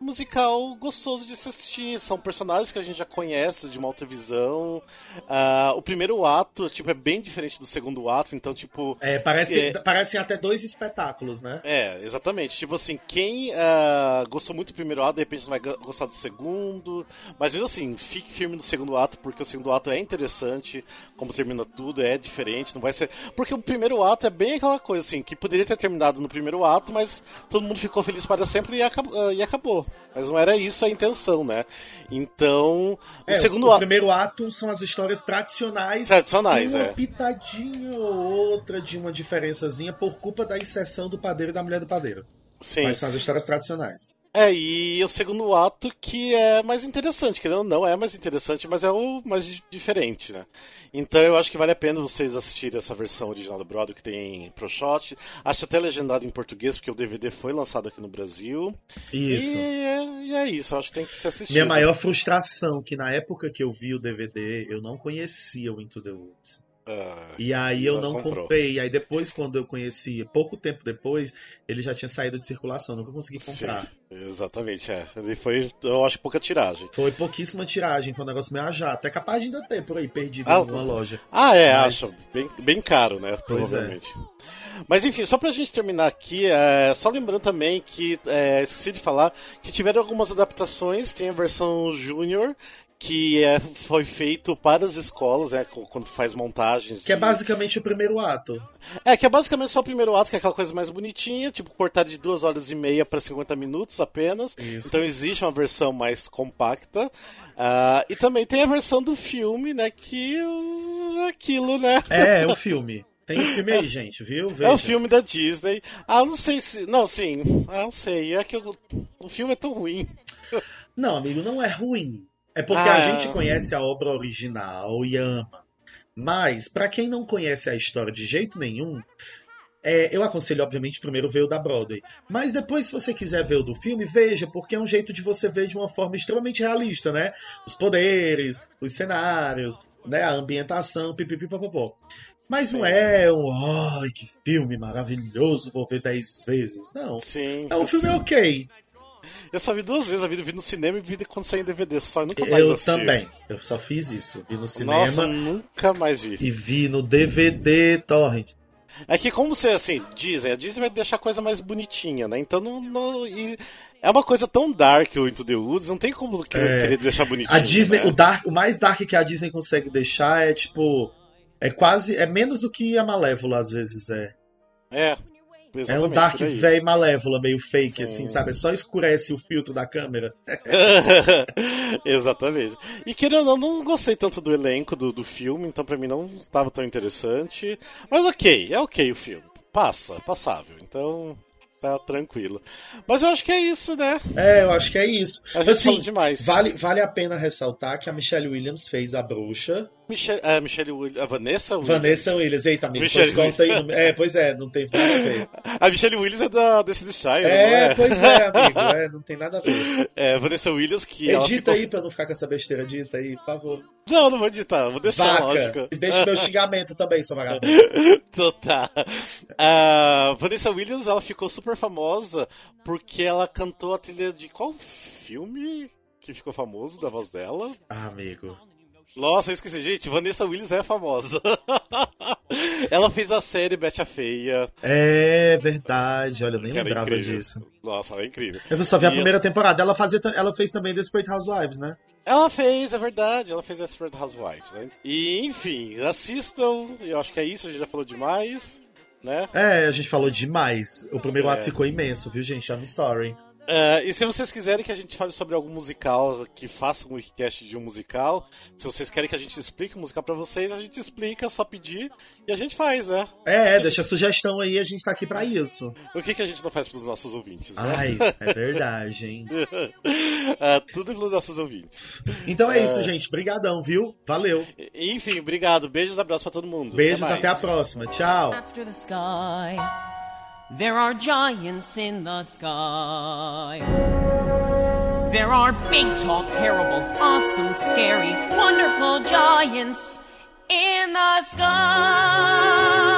musical gostoso de se assistir. São personagens que a gente já conhece de uma outra visão. Ah, o primeiro ato, tipo, é bem diferente do segundo ato, então, tipo. É, parece, É. parecem até dois espetáculos, né? É, exatamente. Tipo assim, quem ah, gostou muito do primeiro ato, de repente não vai go- gostar do segundo. Mas mesmo assim, fique firme no segundo ato, porque o segundo ato é interessante, como termina tudo, é diferente, não vai ser. Porque o primeiro ato é bem aquela coisa, assim, que poderia ter terminado no primeiro ato, mas todo mundo ficou feliz para sempre e, acab- e acabou. Mas não era isso a intenção, né? Então, o É, segundo o ato. primeiro ato são as histórias tradicionais. Tradicionais, uma é. pitadinha ou outra de uma diferençazinha por culpa da inserção do padeiro e da mulher do padeiro. Sim. Mas são as histórias tradicionais. É, e o segundo ato que é mais interessante, querendo ou não, é mais interessante, mas é o mais di- diferente, né? Então eu acho que vale a pena vocês assistirem essa versão original do Broadway que tem pro shot. Acho até legendado em português, porque o DVD foi lançado aqui no Brasil. Isso. E é, e é isso, eu acho que tem que se assistir. Minha maior frustração, que na época que eu vi o DVD, eu não conhecia o Into the Woods. Ah, E aí eu Não comprou. comprei. Aí depois, quando eu conheci, pouco tempo depois, ele já tinha saído de circulação, nunca consegui comprar. sim, exatamente, é. Ele foi, eu acho, pouca tiragem. Foi pouquíssima tiragem, foi um negócio meio a. Até capaz de ainda ter por aí, perdido Ah, em alguma loja. Ah, é, Mas- acho. Bem, bem caro, né? É. Provavelmente. Mas enfim, só pra gente terminar aqui, é, só lembrando também que, é, esqueci de falar, que tiveram algumas adaptações, tem a versão Júnior, que é, foi feito para as escolas, né, quando faz montagens. Que é basicamente o primeiro ato. É, que é basicamente só o primeiro ato, que é aquela coisa mais bonitinha, tipo, cortado de duas horas e meia para 50 minutos apenas. Isso. Então existe uma versão mais compacta. Ah, e também tem a versão do filme, né, que uh, aquilo, né? É, é o <laughs> filme. Tem o filme aí, gente, viu? É Veja. o filme da Disney. Ah, não sei se. Não, sim. Ah, não sei. É que o, o filme é tão ruim. Não, amigo, não é ruim. É porque Ah. a gente conhece a obra original e ama. Mas, pra quem não conhece a história de jeito nenhum, é, eu aconselho, obviamente, primeiro ver o da Broadway. Mas depois, se você quiser ver o do filme, veja, porque é um jeito de você ver de uma forma extremamente realista, né? Os poderes, os cenários, né? a ambientação, pipipipopopó. Mas não é um, ai, que filme maravilhoso, vou ver dez vezes. Não. Sim. É um filme ok. <laughs> Eu só vi duas vezes a vida, vi no cinema e vi quando saiu em DVD só, eu nunca mais Eu assisti. também. Eu só fiz isso. Vi no cinema Nossa, nunca mais vi. e vi no DVD Torrent. É que como você, assim, Disney, a Disney vai deixar a coisa mais bonitinha, né? Então não... não- e é uma coisa tão dark o Into the Woods, não tem como que- É. querer deixar bonitinho, A Disney, né? o, dark, o mais dark que a Disney consegue deixar é tipo. É quase. É menos do que a Malévola às vezes é. É, É um dark velho Malévola, meio fake, Sim. assim, sabe? É Só escurece o filtro da câmera. <laughs> Exatamente. E querendo ou não, não gostei tanto do elenco do, do filme, então pra mim não estava tão interessante. Mas ok, é ok o filme. Passa, passável. Então tá tranquilo. Mas eu acho que é isso, né? É, eu acho que é isso. A gente assim, demais. Vale, vale a pena ressaltar que a Michelle Williams fez a bruxa. Michelle, a Michelle Williams, a Vanessa Williams. Vanessa Williams. Eita, amigo, Michelle pois corta aí. É, pois é, não tem nada a ver. <laughs> A Michelle Williams é da Destiny não É, é? pois é, amigo. É, <laughs> não tem nada a ver. É, Vanessa Williams que Edita ficou... aí pra eu não ficar com essa besteira. Edita aí, por favor. Não, não vou editar, vou deixar, Vaca. lógico. Deixa meu xingamento também, seu vagabundo. <laughs> Então tá. A Vanessa Williams, ela ficou super famosa porque ela cantou a trilha de qual filme que ficou famoso da voz dela? Ah, amigo. Nossa, eu esqueci. Gente, Vanessa Williams é famosa. <laughs> ela fez a série Betty a Feia. É verdade, olha, eu nem lembrava incrível. disso. Nossa, ela é incrível. Eu só vi a E primeira temporada. Ela, fazia, ela fez também Desperate Housewives, né? Ela fez, é verdade, ela fez Desperate Housewives, né? E, enfim, assistam, eu acho que é isso, a gente já falou demais, né? É, a gente falou demais. O primeiro É. ato ficou imenso, viu, gente? I'm sorry. É, e se vocês quiserem que a gente fale sobre algum musical, que faça um wikicast de um musical, se vocês querem que a gente explique o musical pra vocês, a gente explica, é só pedir e a gente faz, né? É, é, deixa a sugestão aí, a gente tá aqui pra isso. O que, que a gente não faz pros nossos ouvintes, né? Ai, é verdade, hein? É, <laughs> tudo pelos nossos ouvintes. Então é isso, gente. Brigadão, viu? Valeu. Enfim, obrigado. Beijos, abraços pra todo mundo. Beijos, mais. até a próxima. Tchau. There are giants in the sky. There are big, tall, terrible, awesome, scary, wonderful giants in the sky.